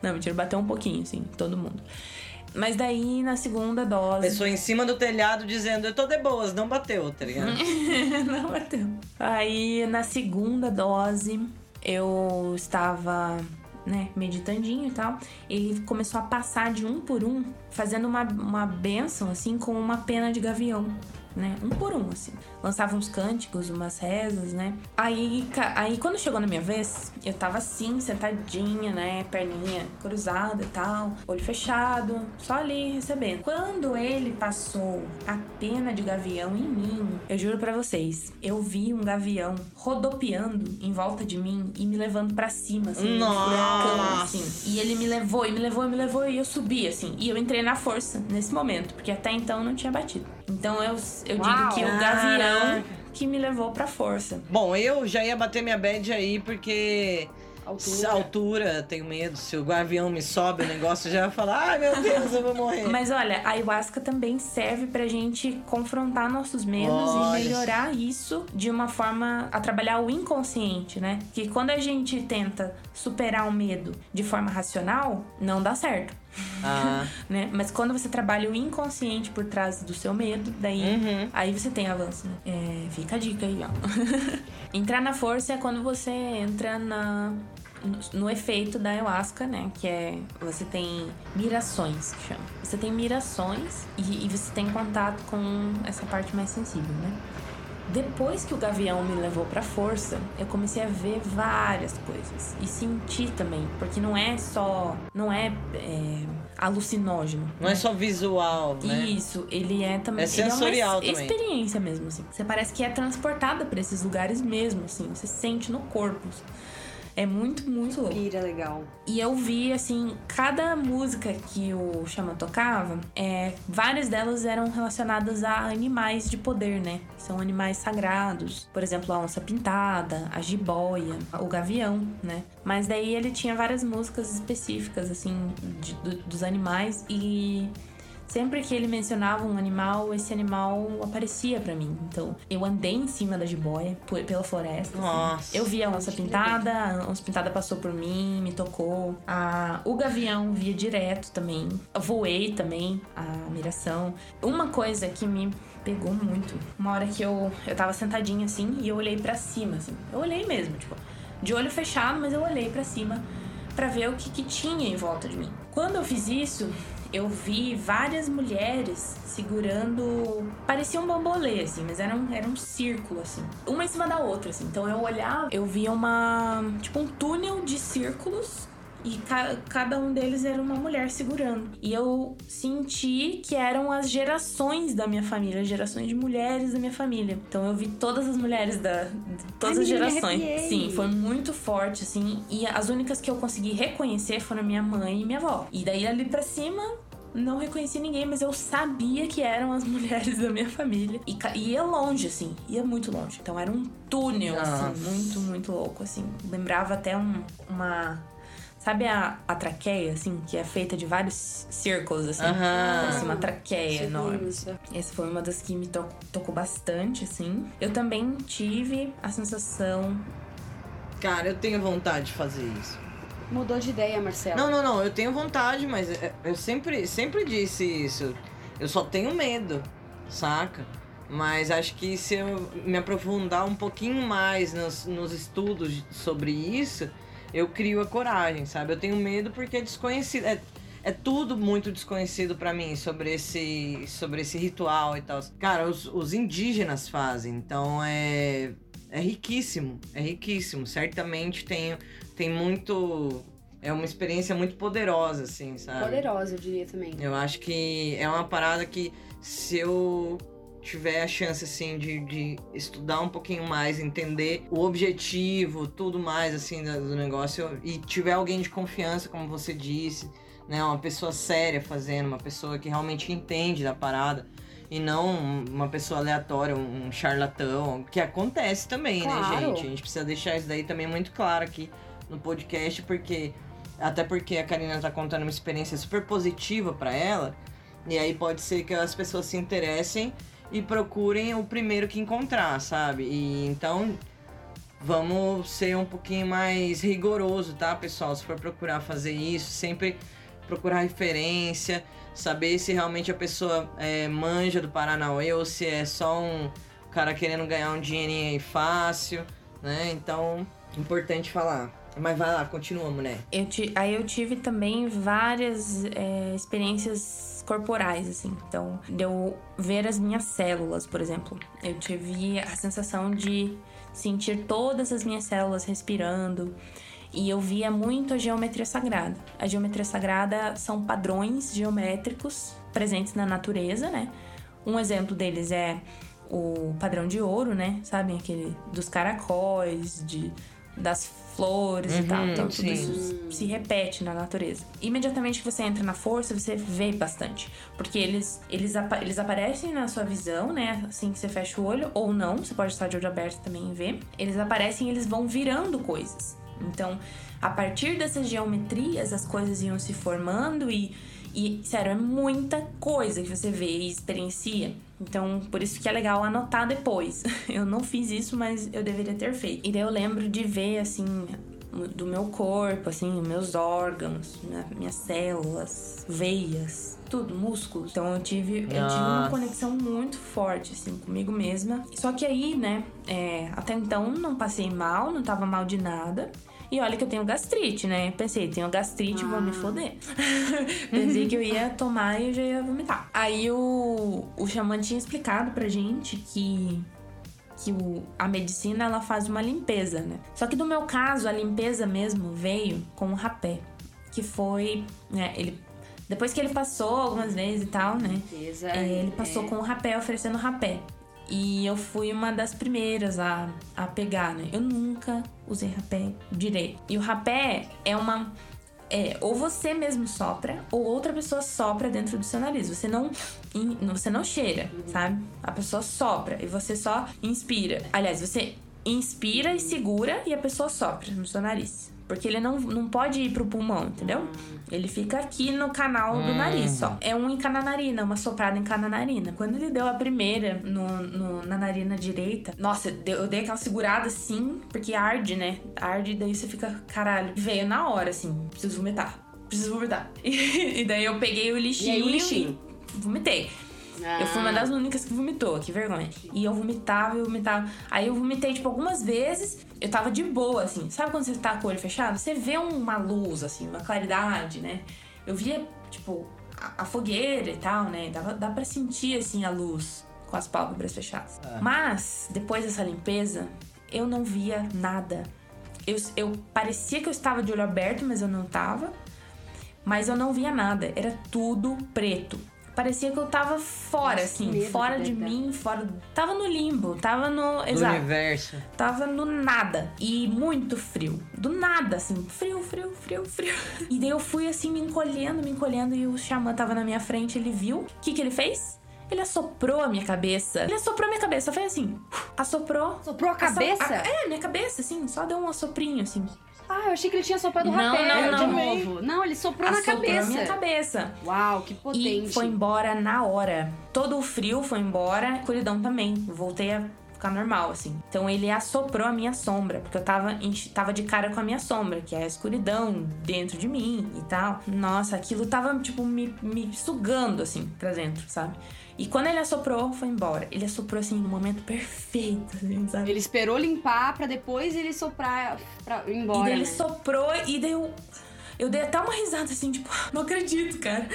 Não, mentira, bateu um pouquinho, assim, todo mundo. Mas daí, na segunda dose. Pessoa em cima do telhado dizendo, eu tô de boas, não bateu, tá ligado? *laughs* não bateu. Aí, na segunda dose, eu estava, né, meditandinho e tal. Ele começou a passar de um por um, fazendo uma, uma benção, assim, com uma pena de gavião né? Um por um, assim. Lançava uns cânticos, umas rezas, né? Aí, aí quando chegou na minha vez, eu tava assim, sentadinha, né? Perninha cruzada e tal, olho fechado, só ali recebendo. Quando ele passou a pena de gavião em mim, eu juro para vocês, eu vi um gavião rodopiando em volta de mim e me levando para cima, assim, Nossa. assim. E ele me levou, e me levou, e me levou, e eu subi, assim. E eu entrei na força nesse momento, porque até então não tinha batido. Então eu, eu digo que o gavião que me levou pra força. Bom, eu já ia bater minha bad aí, porque Altura. altura, tenho medo. Se o gavião me sobe o negócio, já ia falar, ai meu Deus, eu vou morrer. *laughs* Mas olha, a ayahuasca também serve pra gente confrontar nossos medos Olha. e melhorar isso de uma forma a trabalhar o inconsciente, né? Que quando a gente tenta superar o medo de forma racional, não dá certo. Ah, *laughs* né? Mas quando você trabalha o inconsciente por trás do seu medo, daí Uhum. aí você tem avanço, né? É, fica a dica aí, ó. *laughs* Entrar na força é quando você entra na no, no efeito da ayahuasca, né? Que é você tem mirações, que chama. Você tem mirações e, e você tem contato com essa parte mais sensível, né? Depois que o gavião me levou pra força, eu comecei a ver várias coisas e sentir também, porque não é só, não é, é, alucinógeno. não é só visual, né? Isso, ele é também. É sensorial ele é uma também. experiência mesmo, assim. Você parece que é transportada pra esses lugares mesmo, assim. Você sente no corpo. É muito, muito louco. Pira legal. E eu vi, assim, cada música que o Xamã tocava, é, várias delas eram relacionadas a animais de poder, né? São animais sagrados. Por exemplo, a onça pintada, a jiboia, o gavião, né? Mas daí ele tinha várias músicas específicas, assim, de- do- dos animais. E sempre que ele mencionava um animal, esse animal aparecia pra mim. Então, eu andei em cima da jiboia, por- pela floresta. assim. Nossa. Eu vi a onça pintada, a onça pintada passou por mim, me tocou. A, o gavião via direto também. Eu voei também, a miração. Uma coisa que me pegou muito, uma hora que eu, eu tava sentadinha assim e eu olhei pra cima, assim. Eu olhei mesmo, tipo, de olho fechado, mas eu olhei pra cima pra ver o que, que tinha em volta de mim. Quando eu fiz isso, eu vi várias mulheres segurando. Parecia um bambolê, assim, mas era um, era um círculo, assim. Uma em cima da outra, assim. Então eu olhava, eu via uma. Tipo, um túnel de círculos. E ca- cada um deles era uma mulher segurando. E eu senti que eram as gerações da minha família, as gerações de mulheres da minha família. Então eu vi todas as mulheres da. de todas Ai, as gerações. Sim, foi muito forte, assim. E as únicas que eu consegui reconhecer foram minha mãe e minha avó. E daí ali pra cima, não reconheci ninguém, mas eu sabia que eram as *laughs* mulheres da minha família. E ia longe, assim, ia muito longe. Então era um túnel, Nossa. assim, muito, muito louco, assim. Lembrava até um- uma. Sabe a, a traqueia, assim, que é feita de vários círculos, assim? Aham. Parece uma traqueia Isso, enorme. isso. Essa foi uma das que me to- tocou bastante, assim. Eu também tive a sensação Cara, eu tenho vontade de fazer isso. Mudou de ideia, Marcelo. Não, não, não, eu tenho vontade, mas é- eu sempre, sempre disse isso. Eu só tenho medo, saca? Mas acho que se eu me aprofundar um pouquinho mais nos, nos estudos sobre isso, eu crio a coragem, sabe? Eu tenho medo porque é desconhecido. É, é tudo muito desconhecido pra mim sobre esse, sobre esse ritual e tal. Cara, os, os indígenas fazem, então é, é riquíssimo. É riquíssimo. Certamente tem, tem muito. É uma experiência muito poderosa, assim, sabe? Poderosa, eu diria também. Eu acho que é uma parada que se eu tiver a chance, assim, de, de estudar um pouquinho mais, entender o objetivo, tudo mais, assim, do, negócio, e tiver alguém de confiança, como você disse, né, uma pessoa séria fazendo, uma pessoa que realmente entende da parada, e não uma pessoa aleatória, um charlatão, que acontece também, né, Claro. gente? A gente precisa deixar isso daí também muito claro aqui no podcast, porque até porque a Karina tá contando uma experiência super positiva pra ela. E aí pode ser que as pessoas se interessem e procurem o primeiro que encontrar, sabe? E então vamos ser um pouquinho mais rigoroso, tá, pessoal? Se for procurar fazer isso, sempre procurar referência, saber se realmente a pessoa é, manja do Paranauê ou se é só um cara querendo ganhar um dinheirinho aí fácil, né? Então, importante falar. Mas vai lá, continua, mulher. Eu aí eu tive também várias é, experiências corporais, assim. Então, de eu ver as minhas células, por exemplo. Eu tive a sensação de sentir todas as minhas células respirando. E eu via muito a geometria sagrada. A geometria sagrada são padrões geométricos presentes na natureza, né? Um exemplo deles é o padrão de ouro, né? Sabem aquele dos caracóis, de das flores e tal. Uhum, Então tudo sim. isso se repete na natureza. Imediatamente que você entra na força, você vê bastante. Porque eles, eles, apa- eles aparecem na sua visão, né? Assim que você fecha o olho, ou não, você pode estar de olho aberto também e ver. Eles aparecem e eles vão virando coisas. Então, a partir dessas geometrias, as coisas iam se formando e, e sério, é muita coisa que você vê e experiencia. Então, por isso que é legal anotar depois. *laughs* Eu não fiz isso, mas eu deveria ter feito. E daí eu lembro de ver, assim, do meu corpo, assim, meus órgãos, minhas células, veias, tudo, músculos. Então eu tive, eu tive uma conexão muito forte, assim, comigo mesma. Só que aí, né, é, até então não passei mal, não tava mal de nada. E olha que eu tenho gastrite, né? Pensei, tenho gastrite, vou me foder. *laughs* Pensei que eu ia tomar e eu já ia vomitar. Aí o, o xamã tinha explicado pra gente que que o, a medicina ela faz uma limpeza, né? Só que no meu caso, a limpeza mesmo veio com o rapé, que foi, né, ele depois que ele passou algumas vezes e tal, né? Beleza. é, ele passou É. com o rapé, oferecendo rapé. E eu fui uma das primeiras a, a pegar, né? Eu nunca usei rapé direito. E o rapé é uma. É, ou você mesmo sopra, ou outra pessoa sopra dentro do seu nariz. Você não, in- você não cheira, sabe? A pessoa sopra e você só inspira. Aliás, você inspira e segura e a pessoa sopra no seu nariz. Porque ele não, não pode ir pro pulmão, entendeu? Ele fica aqui no canal do nariz só. É um em cada narina, uma soprada em cada narina. Quando ele deu a primeira no, no- na narina direita, nossa, eu dei aquela segurada assim, porque arde, né? Arde, daí você fica, caralho. Veio na hora, assim, preciso vomitar. Preciso vomitar. *laughs* E, daí eu peguei o lixinho E aí, o lixinho? e vomitei. Eu fui uma Ah. das únicas que vomitou, que vergonha. E eu vomitava, eu vomitava. Aí eu vomitei, tipo, algumas vezes. Eu tava de boa, assim. Sabe quando você tá com o olho fechado? Você vê uma luz, assim, uma claridade, né? Eu via, tipo, a, a fogueira e tal, né? Dava, dá pra sentir, assim, a luz com as pálpebras fechadas. Mas, depois dessa limpeza, eu não via nada. Eu, eu parecia que eu estava de olho aberto, mas eu não tava. Mas eu não via nada. Era tudo preto. Parecia que eu tava fora, Nossa, assim, medo fora de mim, fora. Tava no limbo, tava no. Do Exato. universo. Tava no nada. E muito frio. Do nada, assim. Frio, frio, frio, frio. E daí eu fui assim, me encolhendo, me encolhendo. E o xamã tava na minha frente, ele viu. O que que ele fez? Ele assoprou a minha cabeça. Ele assoprou a minha cabeça. Fez assim. Assoprou. Soprou a Assop- cabeça? Ah, é, minha cabeça, assim. Só deu um assoprinho, assim. Ah, eu achei que ele tinha soprado o Não, rapé não, de não. novo. Não, ele soprou na Assoprou cabeça. a minha cabeça. Uau, que potente. E foi embora na hora. Todo o frio foi embora, a escuridão também. Voltei a ficar normal, assim. Então ele assoprou a minha sombra, porque eu tava, tava de cara com a minha sombra, que é a escuridão dentro de mim e tal. Nossa, aquilo tava, tipo, me, me sugando, assim, pra dentro, sabe? E quando ele assoprou, foi embora. Ele assoprou, assim, no momento perfeito, assim, sabe? Ele esperou limpar pra depois ele soprar pra ir E embora. daí ele né? soprou e daí eu. Eu dei até uma risada assim, tipo, *laughs* não acredito, cara.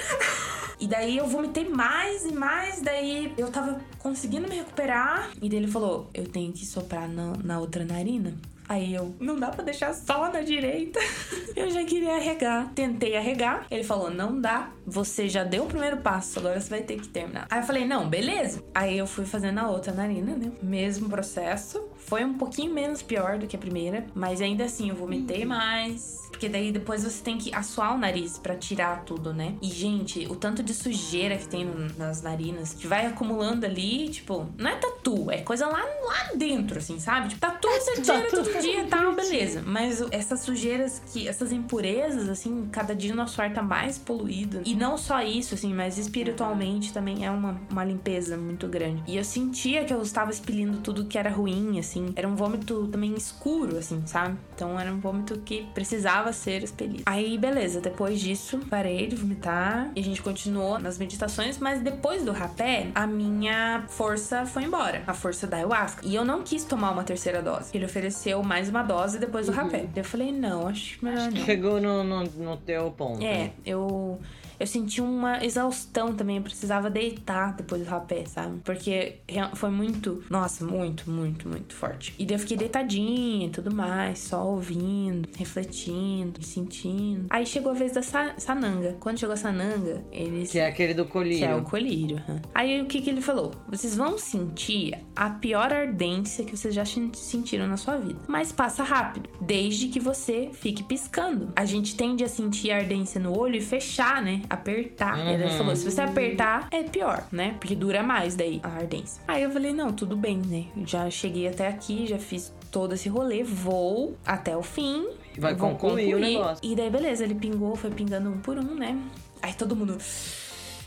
E daí eu vomitei mais e mais, daí eu tava conseguindo me recuperar. E daí ele falou: Eu tenho que soprar na, na outra narina. Aí eu, não dá pra deixar só na direita. *laughs* Eu já queria arregar. Tentei arregar. Ele falou: não dá. Você já deu o primeiro passo, agora você vai ter que terminar. Aí eu falei: não, beleza. Aí eu fui fazendo a outra narina, né? Mesmo processo. Foi um pouquinho menos pior do que a primeira, mas ainda assim eu vomitei mais. Porque daí depois você tem que assoar o nariz pra tirar tudo, né? E, gente, o tanto de sujeira que tem nas narinas, que vai acumulando ali, tipo, não é tatu, é coisa lá, lá dentro, assim, sabe? Tipo, tatu *laughs* você tira todo dia e tal. beleza. Mas essas sujeiras que. Essas impurezas, assim, cada dia o nosso ar tá mais poluído. E não só isso, assim, mas espiritualmente também é uma, uma limpeza muito grande. E eu sentia que eu estava expelindo tudo que era ruim, assim. Era um vômito também escuro, assim, sabe? Então era um vômito que precisava ser expelido. Aí, beleza, depois disso, parei de vomitar e a gente continuou nas meditações, mas depois do rapé, a minha força foi embora. A força da ayahuasca. E eu não quis tomar uma terceira dose. Ele ofereceu mais uma dose depois do rapé. Eu falei, não, acho melhor não. Chegou no, no, no teu ponto. É, eu. Eu senti uma exaustão também, eu precisava deitar depois do rapé, sabe? Porque foi muito, nossa, muito, muito, muito forte. E daí eu fiquei deitadinha e tudo mais, só ouvindo, refletindo, sentindo. Aí chegou a vez da sa- sananga. Quando chegou a sananga, eles. Que é aquele do colírio. Que é o colírio. Aí o que, que ele falou? Vocês vão sentir a pior ardência que vocês já sen- sentiram na sua vida. Mas passa rápido, desde que você fique piscando. A gente tende a sentir a ardência no olho e fechar, né? Apertar. E Ele falou: se você apertar, é pior, né? Porque dura mais daí a ardência. Aí eu falei: não, tudo bem, né? Já cheguei até aqui, já fiz todo esse rolê, vou até o fim. Vai vou concluir o negócio. E daí, beleza, ele pingou, foi pingando um por um, né? Aí todo mundo.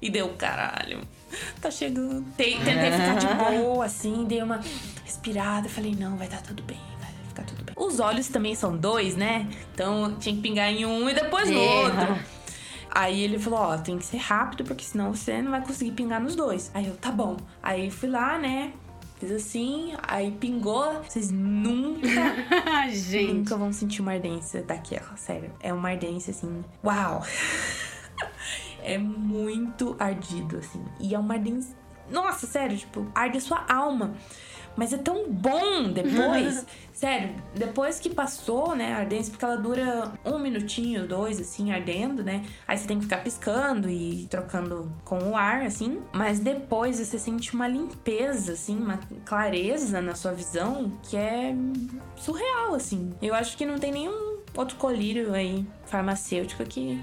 E deu caralho. Tá chegando. Te- Tentei ficar de *laughs* boa, assim, dei uma respirada. Falei, não, vai dar tudo bem, vai ficar tudo bem. Os olhos também são dois, né? Então tinha que pingar em um e depois no É. outro. Aí ele falou, ó, tem que ser rápido, porque senão você não vai conseguir pingar nos dois. Aí eu, tá bom. Aí fui lá, né? Fiz assim, aí pingou. Vocês nunca *laughs* Gente. Nunca vão sentir uma ardência daquela, sério. É uma ardência assim. Uau! *laughs* é muito ardido, assim. E é uma ardência. Nossa, sério, tipo, arde a sua alma. Mas é tão bom depois. *laughs* sério, depois que passou, né, a ardência, porque ela dura um minutinho, dois, assim, ardendo, né? Aí você tem que ficar piscando e trocando com o ar, assim. Mas depois você sente uma limpeza, assim, uma clareza na sua visão que é surreal, assim. Eu acho que não tem nenhum outro colírio aí farmacêutico que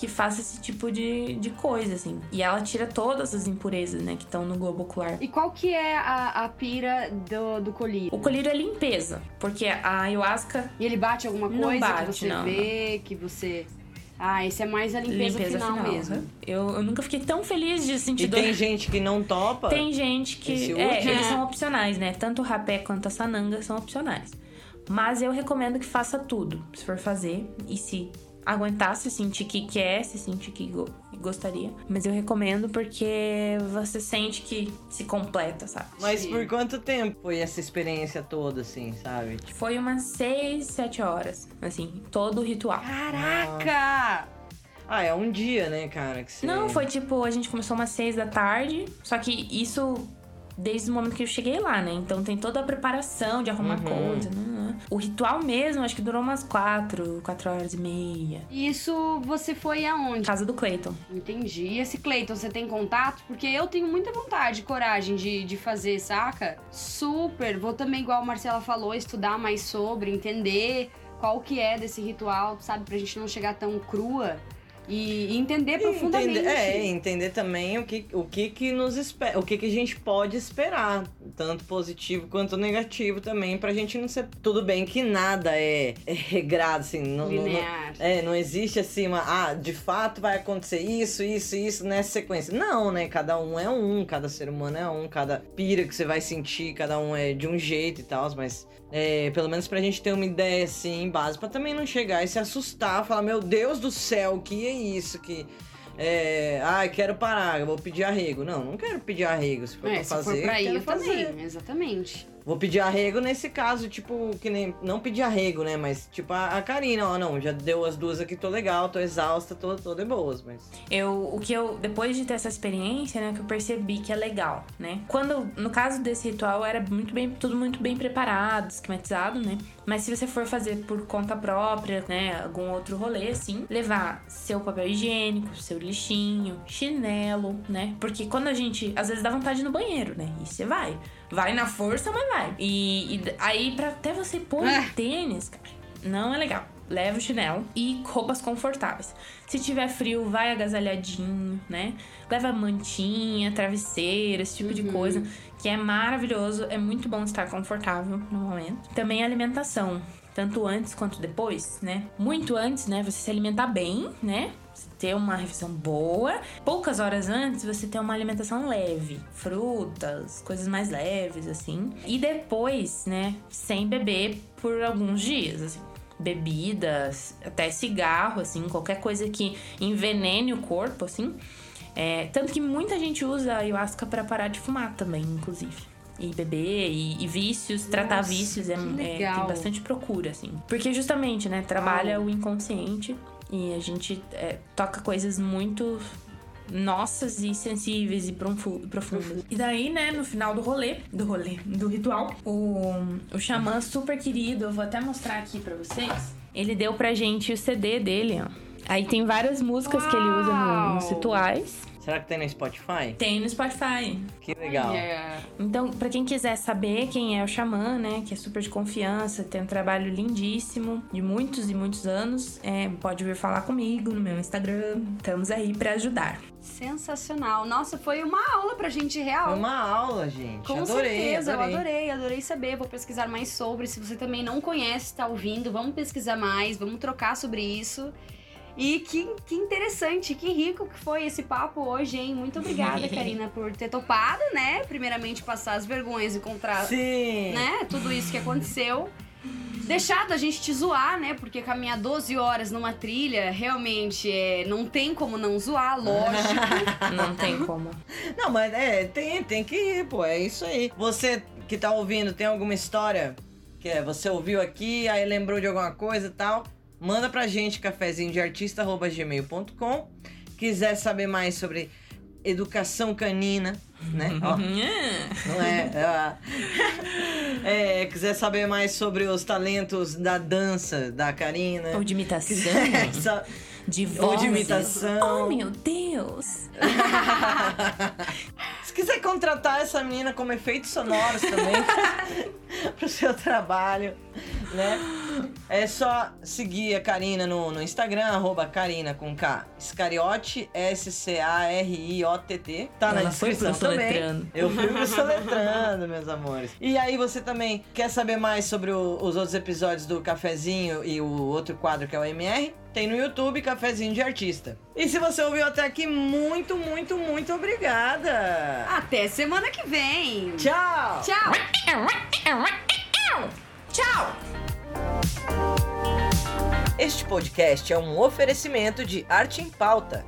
que faça esse tipo de, de coisa, assim. E ela tira todas as impurezas, né, que estão no globo ocular. E qual que é a, a pira do, do colírio? O colírio é limpeza, porque a ayahuasca E ele bate alguma Não coisa bate, que você não, vê, que você... Ah, esse é mais a limpeza, final, mesmo. né? Eu, eu nunca fiquei tão feliz de sentir E dor. tem gente que não topa. Tem gente que. É, eles são opcionais, né? Tanto o rapé quanto a sananga são opcionais. Mas eu recomendo que faça tudo, se for fazer. E se aguentar, se sentir que quer, se sentir que go- gostaria. Mas eu recomendo porque você sente que se completa, sabe? Mas Sim. por quanto tempo foi essa experiência toda, assim, sabe? Tipo, Foi umas 6, 7 horas, assim, todo o ritual. Caraca! ah, é um dia, né, cara? Que você... Não, foi tipo, a gente começou umas 6 da tarde, só que isso desde o momento que eu cheguei lá, né? Então tem toda a preparação de arrumar Uhum. coisa. né? O ritual mesmo, acho que durou umas 4, 4 horas e meia. E isso você foi aonde? Casa do Clayton. Entendi. E esse Cleiton, você tem contato? Porque eu tenho muita vontade, coragem de, de fazer, saca? Super. Vou também, igual a Marcela falou, estudar mais sobre, entender qual que é desse ritual, sabe? Pra gente não chegar tão crua. E, entender profundamente. Entender, é, entender também o que, o que que nos espera, o que que a gente pode esperar, tanto positivo quanto negativo também, pra gente não ser... Tudo bem que nada é, é regrado, assim, não, não- não- Linear. é, não existe assim uma, ah, de fato vai acontecer isso, isso, isso nessa sequência. Não, né, cada um é um, cada ser humano é um, cada pira que você vai sentir, cada um é de um jeito e tal, mas... É, pelo menos pra gente ter uma ideia assim, base, pra também não chegar e se assustar, falar, meu Deus do céu, que é isso? Que. É, ai, quero parar, vou pedir arrego. Não, não quero pedir arrego. Se for É, pra fazer, for pra ir fazer. também. Exatamente. Vou pedir arrego nesse caso, tipo, que nem. Não pedir arrego, né? Mas, tipo, a, a Karina, ó, não, já deu as duas aqui, tô legal, tô exausta, tô, tô de boas, mas. Eu, o que eu, depois de ter essa experiência, né, que eu percebi que é legal, né? Quando, no caso desse ritual, era muito bem, tudo muito bem preparado, esquematizado, né? Mas se você for fazer por conta própria, né, algum outro rolê, assim, levar seu papel higiênico, seu lixinho, chinelo, né? Porque quando a gente, às vezes dá vontade no banheiro, né? E você vai. Vai na força, mas vai. E, e aí, pra até você pôr Ah. tênis, cara, não é legal. Leva o chinelo e roupas confortáveis. Se tiver frio, vai agasalhadinho, né? Leva mantinha, travesseiro, esse tipo de coisa, que é maravilhoso. É muito bom estar confortável no momento. Também a alimentação. tanto antes quanto depois, né? Muito antes, né? Você se alimentar bem, né? Ter uma refeição boa. Poucas horas antes, você ter uma alimentação leve. Frutas, coisas mais leves, assim. E depois, né? Sem beber por alguns dias, assim bebidas, até cigarro, assim, qualquer coisa que envenene o corpo, assim. É, tanto que muita gente usa ayahuasca para parar de fumar também, inclusive. E beber, e, e vícios, Nossa, tratar vícios é, é, tem bastante procura, assim. Porque justamente, né, trabalha o inconsciente e a gente é, toca coisas muito nossas e sensíveis e profundas. E daí, né, no final do rolê, do rolê, do ritual, o, o xamã super querido, eu vou até mostrar aqui para vocês. Ele deu pra gente o CD dele, ó. Aí tem várias músicas Uau! que ele usa no, nos rituais. Será que tem no Spotify? Tem no Spotify. Que legal. Yeah. Então, para quem quiser saber quem é o Xamã, né, que é super de confiança, tem um trabalho lindíssimo de muitos e muitos anos, é, pode vir falar comigo no meu Instagram. Estamos aí para ajudar. Sensacional. Nossa, foi uma aula pra gente real. Foi uma aula, gente. Com adorei, certeza, adorei. eu adorei, adorei saber. Vou pesquisar mais sobre. Se você também não conhece, tá ouvindo, vamos pesquisar mais, vamos trocar sobre isso. E que, que interessante, que rico que foi esse papo hoje, hein? Muito obrigada, *laughs* Karina, por ter topado, né? Primeiramente, passar as vergonhas e contar Sim. né? tudo isso que aconteceu. Deixado a gente te zoar, né? Porque caminhar 12 horas numa trilha, realmente, é, não tem como não zoar, lógico. *laughs* não tem como. Não, mas é, tem, tem que ir, pô, é isso aí. Você que tá ouvindo, tem alguma história que é, você ouviu aqui, aí lembrou de alguma coisa e tal? Manda pra gente cafezinho de artista@gmail.com. Quiser saber mais sobre educação canina, né? Ó, *laughs* não é, é, é, quiser saber mais sobre os talentos da dança da Karina. Ou de imitação. Quiser, de voz. Ou de imitação. Oh, meu Deus! *laughs* Se quiser contratar essa menina como efeitos sonoros também *laughs* pro seu trabalho, né? É só seguir a Karina no, no Instagram, arroba Karina com K. Scariotti, S-C-A-R-I-O-T-T. Tá Ela na descrição foi também. Eu fui soletrando, meus amores. E aí você também quer saber mais sobre o, os outros episódios do Cafezinho e o outro quadro que é o MR? Tem no YouTube Cafezinho de Artista. E se você ouviu até aqui, muito, muito, muito obrigada! Até semana que vem! Tchau! Tchau! Tchau! Este podcast é um oferecimento de Arte em Pauta